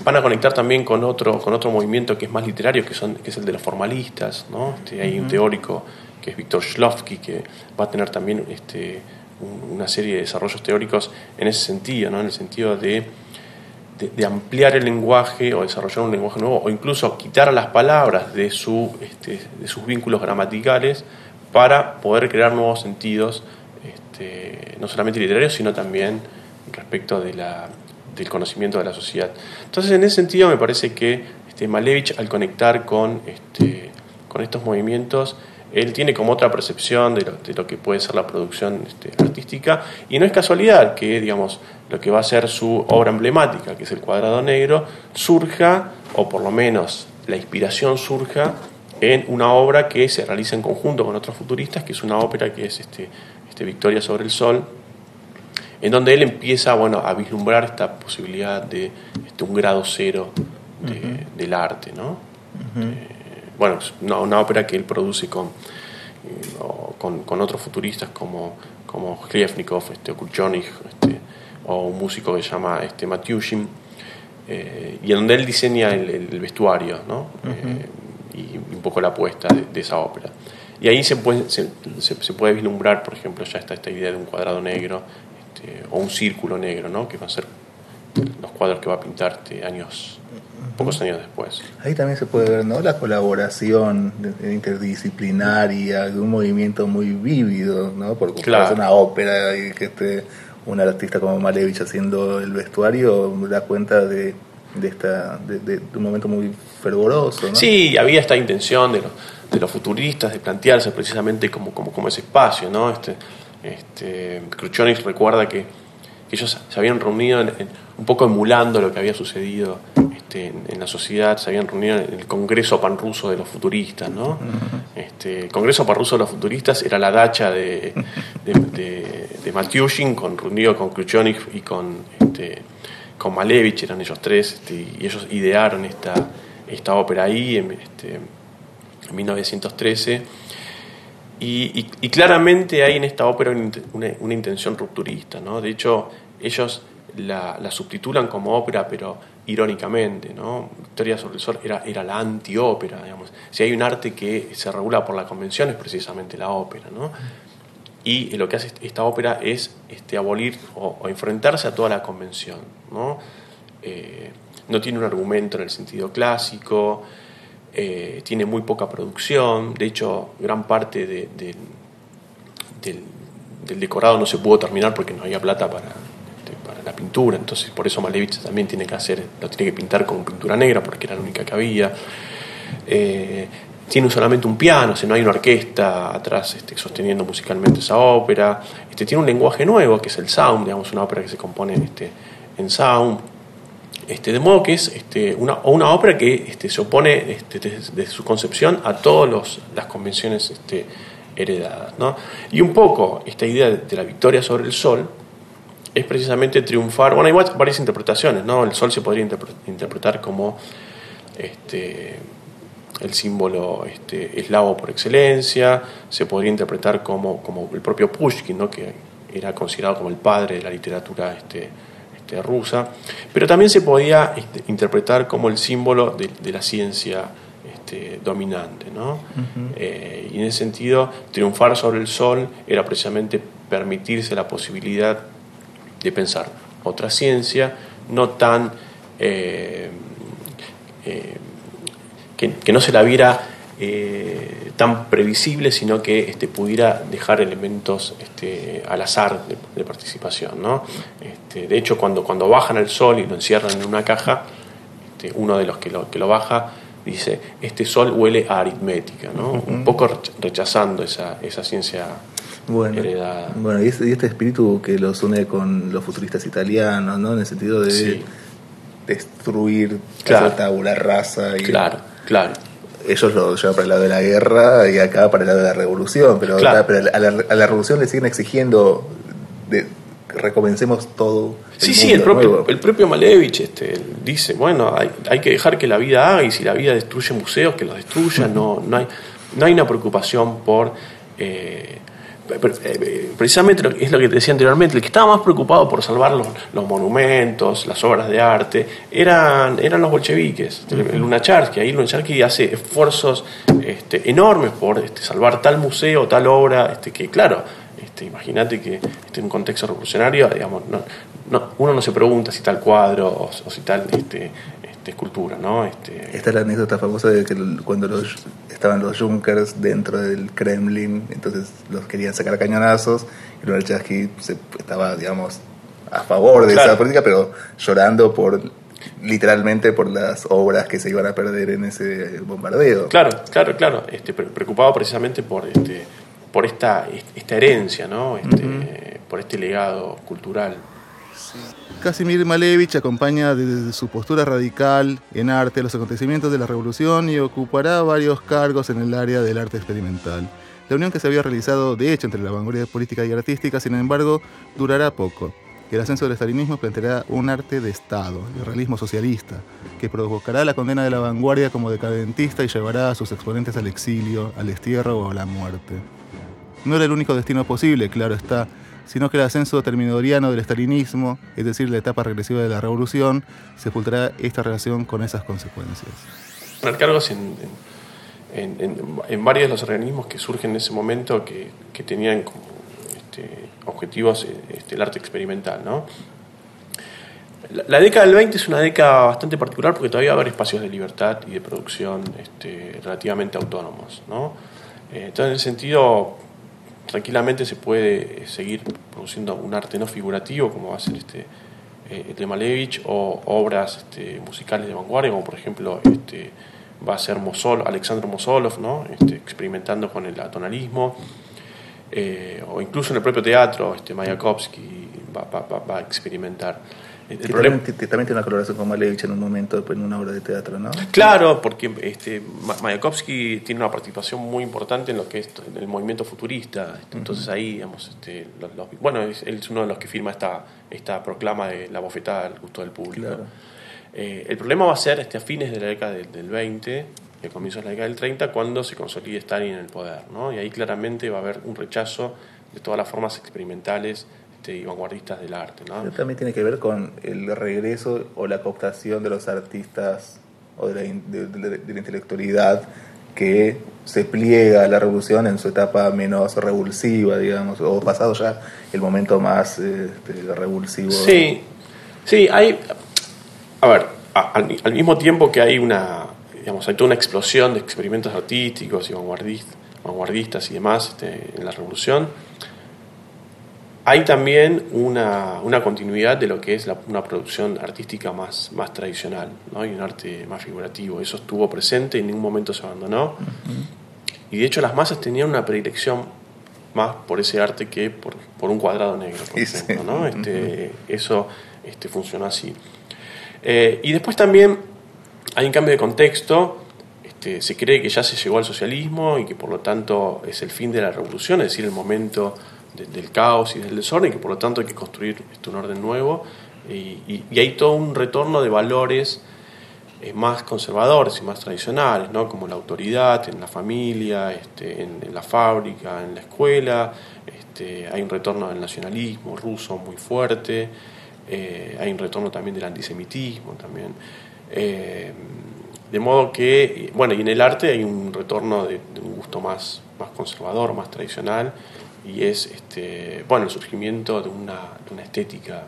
Speaker 2: van a conectar también con otro, con otro movimiento que es más literario, que, son, que es el de los formalistas. ¿no? Este, hay un teórico que es Víctor Shlovsky, que va a tener también este, una serie de desarrollos teóricos en ese sentido, ¿no? en el sentido de, de, ampliar el lenguaje o desarrollar un lenguaje nuevo, o incluso quitar las palabras de, su, este, de sus vínculos gramaticales para poder crear nuevos sentidos, este, no solamente literarios, sino también respecto de del conocimiento de la sociedad. Entonces, en ese sentido, me parece que este, Malevich, al conectar con, este, con estos movimientos, él tiene como otra percepción de lo, que puede ser la producción este, artística y no es casualidad que, digamos, lo que va a ser su obra emblemática, que es el cuadrado negro, surja, o por lo menos la inspiración surja en una obra que se realiza en conjunto con otros futuristas, que es una ópera que es este, este Victoria sobre el Sol, en donde él empieza bueno, a vislumbrar esta posibilidad de este, un grado cero del arte. ¿no? Bueno, una, ópera que él produce con, eh, con, otros futuristas como, como Khliefnikov, este, o este, o un músico que se llama este, Matyushin, eh, y en donde él diseña el, vestuario ¿no? Eh, y un poco la apuesta de, esa ópera. Y ahí se puede, se, puede vislumbrar, por ejemplo, ya está esta idea de un cuadrado negro este, o un círculo negro, ¿no? que va a ser los cuadros que va a pintarte años pocos años después.
Speaker 1: Ahí también se puede ver ¿no? la colaboración interdisciplinaria de un movimiento muy vívido, ¿no? porque claro. una ópera y que esté un artista como Malevich haciendo el vestuario da cuenta de, de, esta, de, un momento muy fervoroso. ¿no?
Speaker 2: Sí, había esta intención de los, de los futuristas de plantearse precisamente como, como, como ese espacio. ¿no? Este, este, recuerda que, ellos se habían reunido un poco emulando lo que había sucedido este, en, la sociedad, se habían reunido en el Congreso Panruso de los Futuristas. ¿no? Este, el Congreso Panruso de los Futuristas era la dacha de, de, de, Matyushin, con, reunido con Khrushchev y con, este, con Malevich, eran ellos tres, este, y ellos idearon esta, esta ópera ahí en, este, en 1913. Y, claramente hay en esta ópera una, intención rupturista. ¿no? De hecho, ellos la, la subtitulan como ópera, pero irónicamente, ¿no? Victoria sobre el Sol era, era la antiópera, digamos. Si hay un arte que se regula por la convención es precisamente la ópera, ¿no? Y lo que hace esta ópera es este, abolir o, enfrentarse a toda la convención, ¿no? Eh, no tiene un argumento en el sentido clásico, eh, tiene muy poca producción, de hecho, gran parte del, del decorado no se pudo terminar porque no había plata para, la pintura, entonces por eso Malevich también tiene que hacer, lo tiene que pintar con pintura negra porque era la única que había. Eh, tiene solamente un piano, o no hay una orquesta atrás este, sosteniendo musicalmente esa ópera. Este, tiene un lenguaje nuevo que es el sound, digamos, una ópera que se compone este, en sound. Este, de modo que es este, una, una ópera que este, se opone este, desde, su concepción a todas las convenciones este, heredadas. ¿no? Y un poco esta idea de la victoria sobre el sol es precisamente triunfar. Bueno, hay varias interpretaciones, ¿no? El sol se podría interpretar como este, el símbolo este, eslavo por excelencia, se podría interpretar como, como el propio Pushkin, ¿no? que era considerado como el padre de la literatura este, este, rusa, pero también se podía este, interpretar como el símbolo de, la ciencia este, dominante. ¿no? Eh, y en ese sentido, triunfar sobre el sol era precisamente permitirse la posibilidad de pensar otra ciencia no tan, eh, que, no se la viera eh, tan previsible, sino que este, pudiera dejar elementos este, al azar de, participación. ¿no? Este, de hecho, cuando, cuando bajan al sol y lo encierran en una caja, este, uno de los que lo, que lo baja dice, este sol huele a aritmética, ¿no? un poco rechazando esa, esa ciencia
Speaker 1: bueno, heredada. Bueno, y este, este, espíritu que los une con los futuristas italianos, ¿no? En el sentido de destruir
Speaker 2: claro.
Speaker 1: tabula rasa. Y,
Speaker 2: claro, claro
Speaker 1: ellos lo llevan para el lado de la guerra y acá para el lado de la revolución, pero, a, la, revolución le siguen exigiendo de, recomencemos todo.
Speaker 2: sí, sí, el propio, el propio Malevich este, dice, bueno, hay, hay, que dejar que la vida haga y si la vida destruye museos, que los destruya, no, no, hay, no hay una preocupación por... Eh, precisamente es lo que te decía anteriormente, el que estaba más preocupado por salvar los, monumentos, las obras de arte, eran, eran los bolcheviques. El Lunacharsky, ahí Lunacharsky hace esfuerzos este, enormes por este, salvar tal museo, tal obra, este, que claro, este, imagínate que este, en un contexto revolucionario, digamos, no, uno no se pregunta si tal cuadro o, o si tal este, escultura, ¿no? Este...
Speaker 1: Esta es la anécdota famosa de que cuando los, estaban los Junkers dentro del Kremlin, entonces los querían sacar cañonazos, y Lukashenko estaba, digamos, a favor de esa política, pero llorando por literalmente por las obras que se iban a perder en ese bombardeo.
Speaker 2: Claro, claro, claro, este, preocupado precisamente por este, por esta, esta herencia, ¿no? Este, Por este legado cultural.
Speaker 1: Casimir Malevich acompaña desde su postura radical en arte los acontecimientos de la revolución y ocupará varios cargos en el área del arte experimental. La unión que se había realizado, de hecho, entre la vanguardia política y artística, sin embargo, durará poco. El ascenso del estalinismo planteará un arte de Estado, el realismo socialista, que provocará la condena de la vanguardia como decadentista y llevará a sus exponentes al exilio, al destierro o a la muerte. No era el único destino posible, claro está, sino que el ascenso terminodoriano del estalinismo, es decir, la etapa regresiva de la revolución, sepultará esta relación con esas consecuencias.
Speaker 2: Poner cargos en, en, varios de los organismos que surgen en ese momento que, tenían como este, objetivos este, el arte experimental. ¿no? La, década del 20 es una década bastante particular porque todavía va a haber espacios de libertad y de producción este, relativamente autónomos. ¿no? Eh, entonces, en ese sentido, tranquilamente se puede seguir produciendo un arte no figurativo, como va a ser este eh, Malevich, o obras este, musicales de vanguardia, como por ejemplo este, va a ser Mosol, Alexandro Mosolov, este, experimentando con el atonalismo, eh, o incluso en el propio teatro, este, Mayakovsky va, va a experimentar.
Speaker 1: También, tiene una colaboración con Malevich en un momento en una obra de teatro, ¿no?
Speaker 2: Claro, porque este, Mayakovsky tiene una participación muy importante en lo que es el movimiento futurista. Entonces ahí, digamos, este, bueno, él es uno de los que firma esta, esta proclama de la bofetada al gusto del público. Eh, el problema va a ser este, a fines de la década del, 20, el comienzo de la década del 30, cuando se consolide Stalin en el poder. ¿no? Y ahí claramente va a haber un rechazo de todas las formas experimentales este, y vanguardistas del arte. ¿no?
Speaker 1: también tiene que ver con el regreso o la cooptación de los artistas o de la, intelectualidad que se pliega a la revolución en su etapa menos revulsiva, digamos, o pasado ya el momento más este, revulsivo.
Speaker 2: Sí, sí, hay, a ver, al, mismo tiempo que hay una, digamos, hay toda una explosión de experimentos artísticos y vanguardistas, vanguardistas y demás este, en la revolución, hay también una, continuidad de lo que es una producción artística más, más tradicional, ¿no? y un arte más figurativo. Eso estuvo presente y en ningún momento se abandonó. Y de hecho las masas tenían una predilección más por ese arte que por, un cuadrado negro, por ejemplo. ¿no? este, Eso este, funcionó así. Eh, y después también hay un cambio de contexto. Este, se cree que ya se llegó al socialismo y que por lo tanto es el fin de la revolución, es decir, el momento del caos y del desorden, que por lo tanto hay que construir este, un orden nuevo. Y, hay todo un retorno de valores eh, más conservadores y más tradicionales, ¿no? como la autoridad en la familia, este, en, la fábrica, en la escuela. Este, hay un retorno del nacionalismo ruso muy fuerte. Eh, hay un retorno también del antisemitismo también. Eh, de modo que, bueno, y en el arte hay un retorno de, de un gusto más, más conservador, más tradicional y es este, bueno, el surgimiento de una, de una estética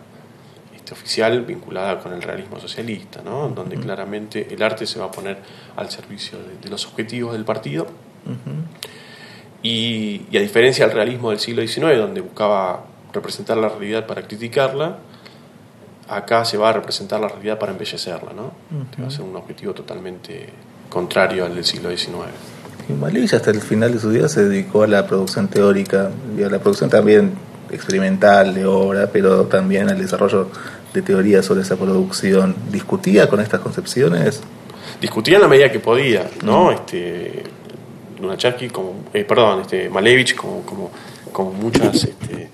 Speaker 2: este, oficial vinculada con el realismo socialista, ¿no? donde claramente el arte se va a poner al servicio de, los objetivos del partido. y, a diferencia del realismo del siglo XIX, donde buscaba representar la realidad para criticarla, acá se va a representar la realidad para embellecerla. ¿no? Va a ser un objetivo totalmente contrario al del siglo XIX.
Speaker 1: Y Malevich hasta el final de su vida se dedicó a la producción teórica y a la producción también experimental de obra, pero también al desarrollo de teorías sobre esa producción. ¿Discutía con estas concepciones?
Speaker 2: Discutía en la medida que podía, ¿no? Este, Lunacharki, como, eh, perdón, este, Malevich, como, como, como muchas, este,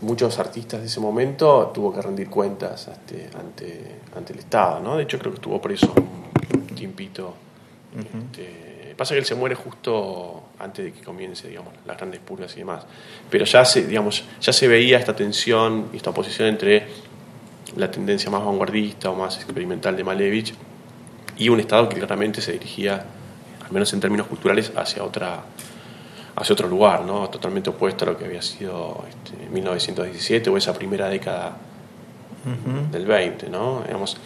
Speaker 2: muchos artistas de ese momento, tuvo que rendir cuentas este, ante, ante el Estado, ¿no? De hecho, creo que estuvo preso un tiempito. este, pasa que él se muere justo antes de que comience, digamos, las grandes purgas y demás. Pero ya se, digamos, ya se veía esta tensión y esta oposición entre la tendencia más vanguardista o más experimental de Malevich y un Estado que claramente se dirigía, al menos en términos culturales, hacia otra hacia otro lugar, ¿no? totalmente opuesto a lo que había sido este, 1917 o esa primera década del 20. ¿no? Digamos,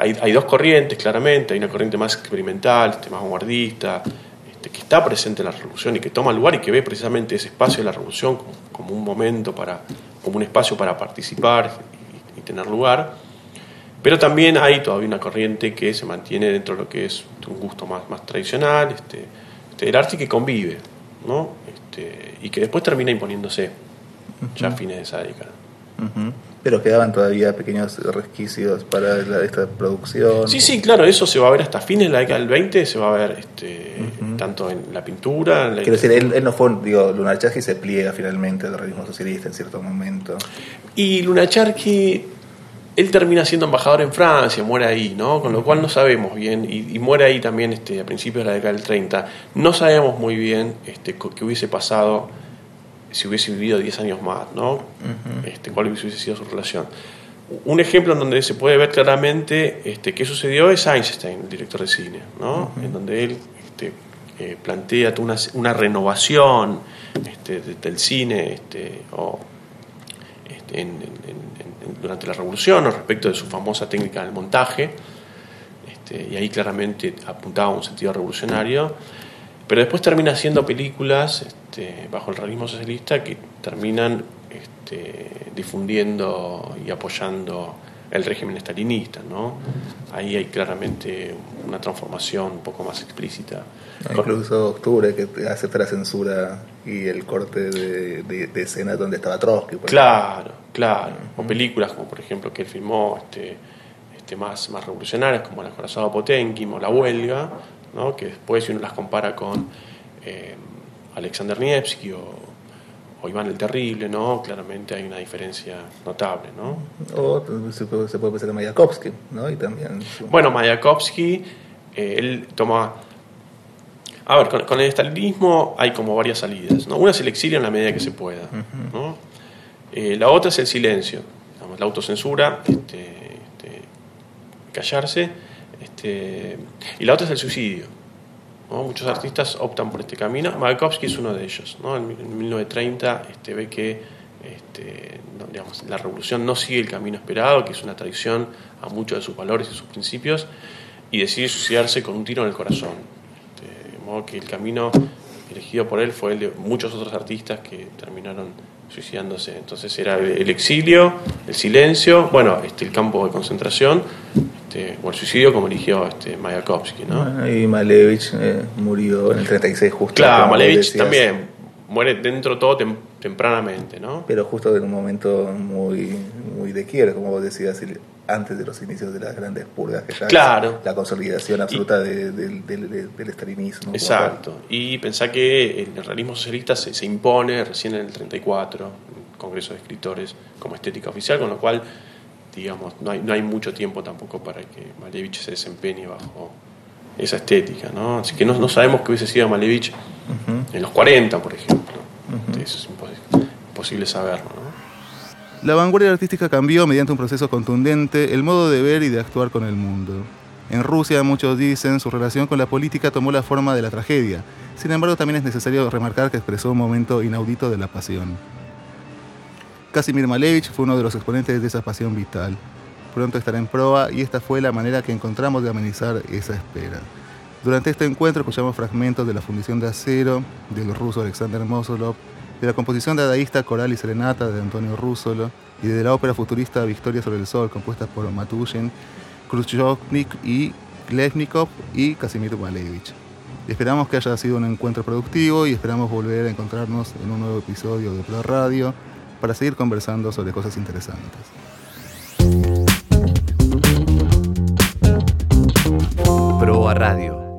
Speaker 2: hay, hay, dos corrientes, claramente, hay una corriente más experimental, este, más vanguardista, este, que está presente en la revolución y que toma lugar y que ve precisamente ese espacio de la revolución como, un momento para, como un espacio para participar y, tener lugar. Pero también hay todavía una corriente que se mantiene dentro de lo que es un gusto más, más tradicional, este, este, el arte que convive, ¿no? Este, y que después termina imponiéndose ya a fines de esa década.
Speaker 1: Pero quedaban todavía pequeños resquicios para esta producción.
Speaker 2: Sí, sí, claro, eso se va a ver hasta fines de la década del 20, se va a ver este, tanto en la pintura. En
Speaker 1: Quiero decir, él, no fue, digo, Lunacharki se pliega finalmente al realismo socialista en cierto momento.
Speaker 2: Y Lunacharki, él termina siendo embajador en Francia, muere ahí, ¿no? Con lo cual no sabemos bien, y, muere ahí también este, a principios de la década del 30. No sabemos muy bien este, qué hubiese pasado si hubiese vivido 10 años más, ¿no? este, cuál hubiese sido su relación. Un ejemplo en donde se puede ver claramente este, qué sucedió es Einstein, el director de cine, ¿no? en donde él este, eh, plantea una, una renovación este, del cine este, o, este, durante la revolución o respecto de su famosa técnica del montaje, este, y ahí claramente apuntaba a un sentido revolucionario, pero después termina haciendo películas este, bajo el realismo socialista que terminan este, difundiendo y apoyando el régimen estalinista. ¿no? Ahí hay claramente una transformación un poco más explícita.
Speaker 1: Incluso Octubre, que acepta la censura y el corte de, de, escena donde estaba Trotsky.
Speaker 2: Claro, claro. O películas como, por ejemplo, que él filmó este, este, más, más revolucionarias, como La Corazón Potenkin o La Huelga, ¿no? que después, si uno las compara con. Eh, Alexander Nevsky o, Iván el Terrible, ¿no? Claramente hay una diferencia notable, ¿no?
Speaker 1: O se puede, se puede pensar en Mayakovsky, ¿no? Y también...
Speaker 2: Bueno, Mayakovsky, eh, él toma... A ver, con, el estalinismo hay como varias salidas, ¿no? Una es el exilio en la medida que se pueda, ¿no? Eh, la otra es el silencio, la autocensura, este, este, callarse, este, y la otra es el suicidio. Muchos artistas optan por este camino. Mayakovsky es uno de ellos. ¿no? En, 1930 este, ve que este, digamos, la revolución no sigue el camino esperado, que es una traición a muchos de sus valores y sus principios, y decide suicidarse con un tiro en el corazón. Este, de modo que el camino elegido por él fue el de muchos otros artistas que terminaron suicidándose. Entonces era el exilio, el silencio, bueno, este, el campo de concentración este, o el suicidio como eligió este, Mayakovsky. ¿no?
Speaker 1: y Malevich eh, murió en el 36 justo.
Speaker 2: Claro, Malevich también muere dentro todo tempranamente, ¿no?
Speaker 1: Pero justo en un momento muy, muy de quiebra, como vos decías, antes de los inicios de las grandes purgas, que ya
Speaker 2: claro.
Speaker 1: la consolidación absoluta del estalinismo.
Speaker 2: Exacto. Y pensá que el realismo socialista se, se impone recién en el 34, en el Congreso de Escritores, como estética oficial, con lo cual digamos, no hay, no hay mucho tiempo tampoco para que Malevich se desempeñe bajo esa estética, ¿no? Así que no, no sabemos qué hubiese sido Malevich en los 40, por ejemplo. Eso es imposible, saberlo, ¿no?
Speaker 1: La vanguardia artística cambió mediante un proceso contundente el modo de ver y de actuar con el mundo. En Rusia, muchos dicen, su relación con la política tomó la forma de la tragedia. Sin embargo, también es necesario remarcar que expresó un momento inaudito de la pasión. Casimir Malevich fue uno de los exponentes de esa pasión vital. Pronto estará en proa y esta fue la manera que encontramos de amenizar esa espera. Durante este encuentro escuchamos fragmentos de la fundición de acero del ruso Alexander Mosolov, de la composición dadaísta Coral y Serenata de Antonio Russolo y de la ópera futurista Victoria sobre el Sol, compuesta por Matushin, Khrushchevnik y Gleznikov y Casimir Malevich. Esperamos que haya sido un encuentro productivo y esperamos volver a encontrarnos en un nuevo episodio de Pro Radio para seguir conversando sobre cosas interesantes.
Speaker 3: Proa Radio.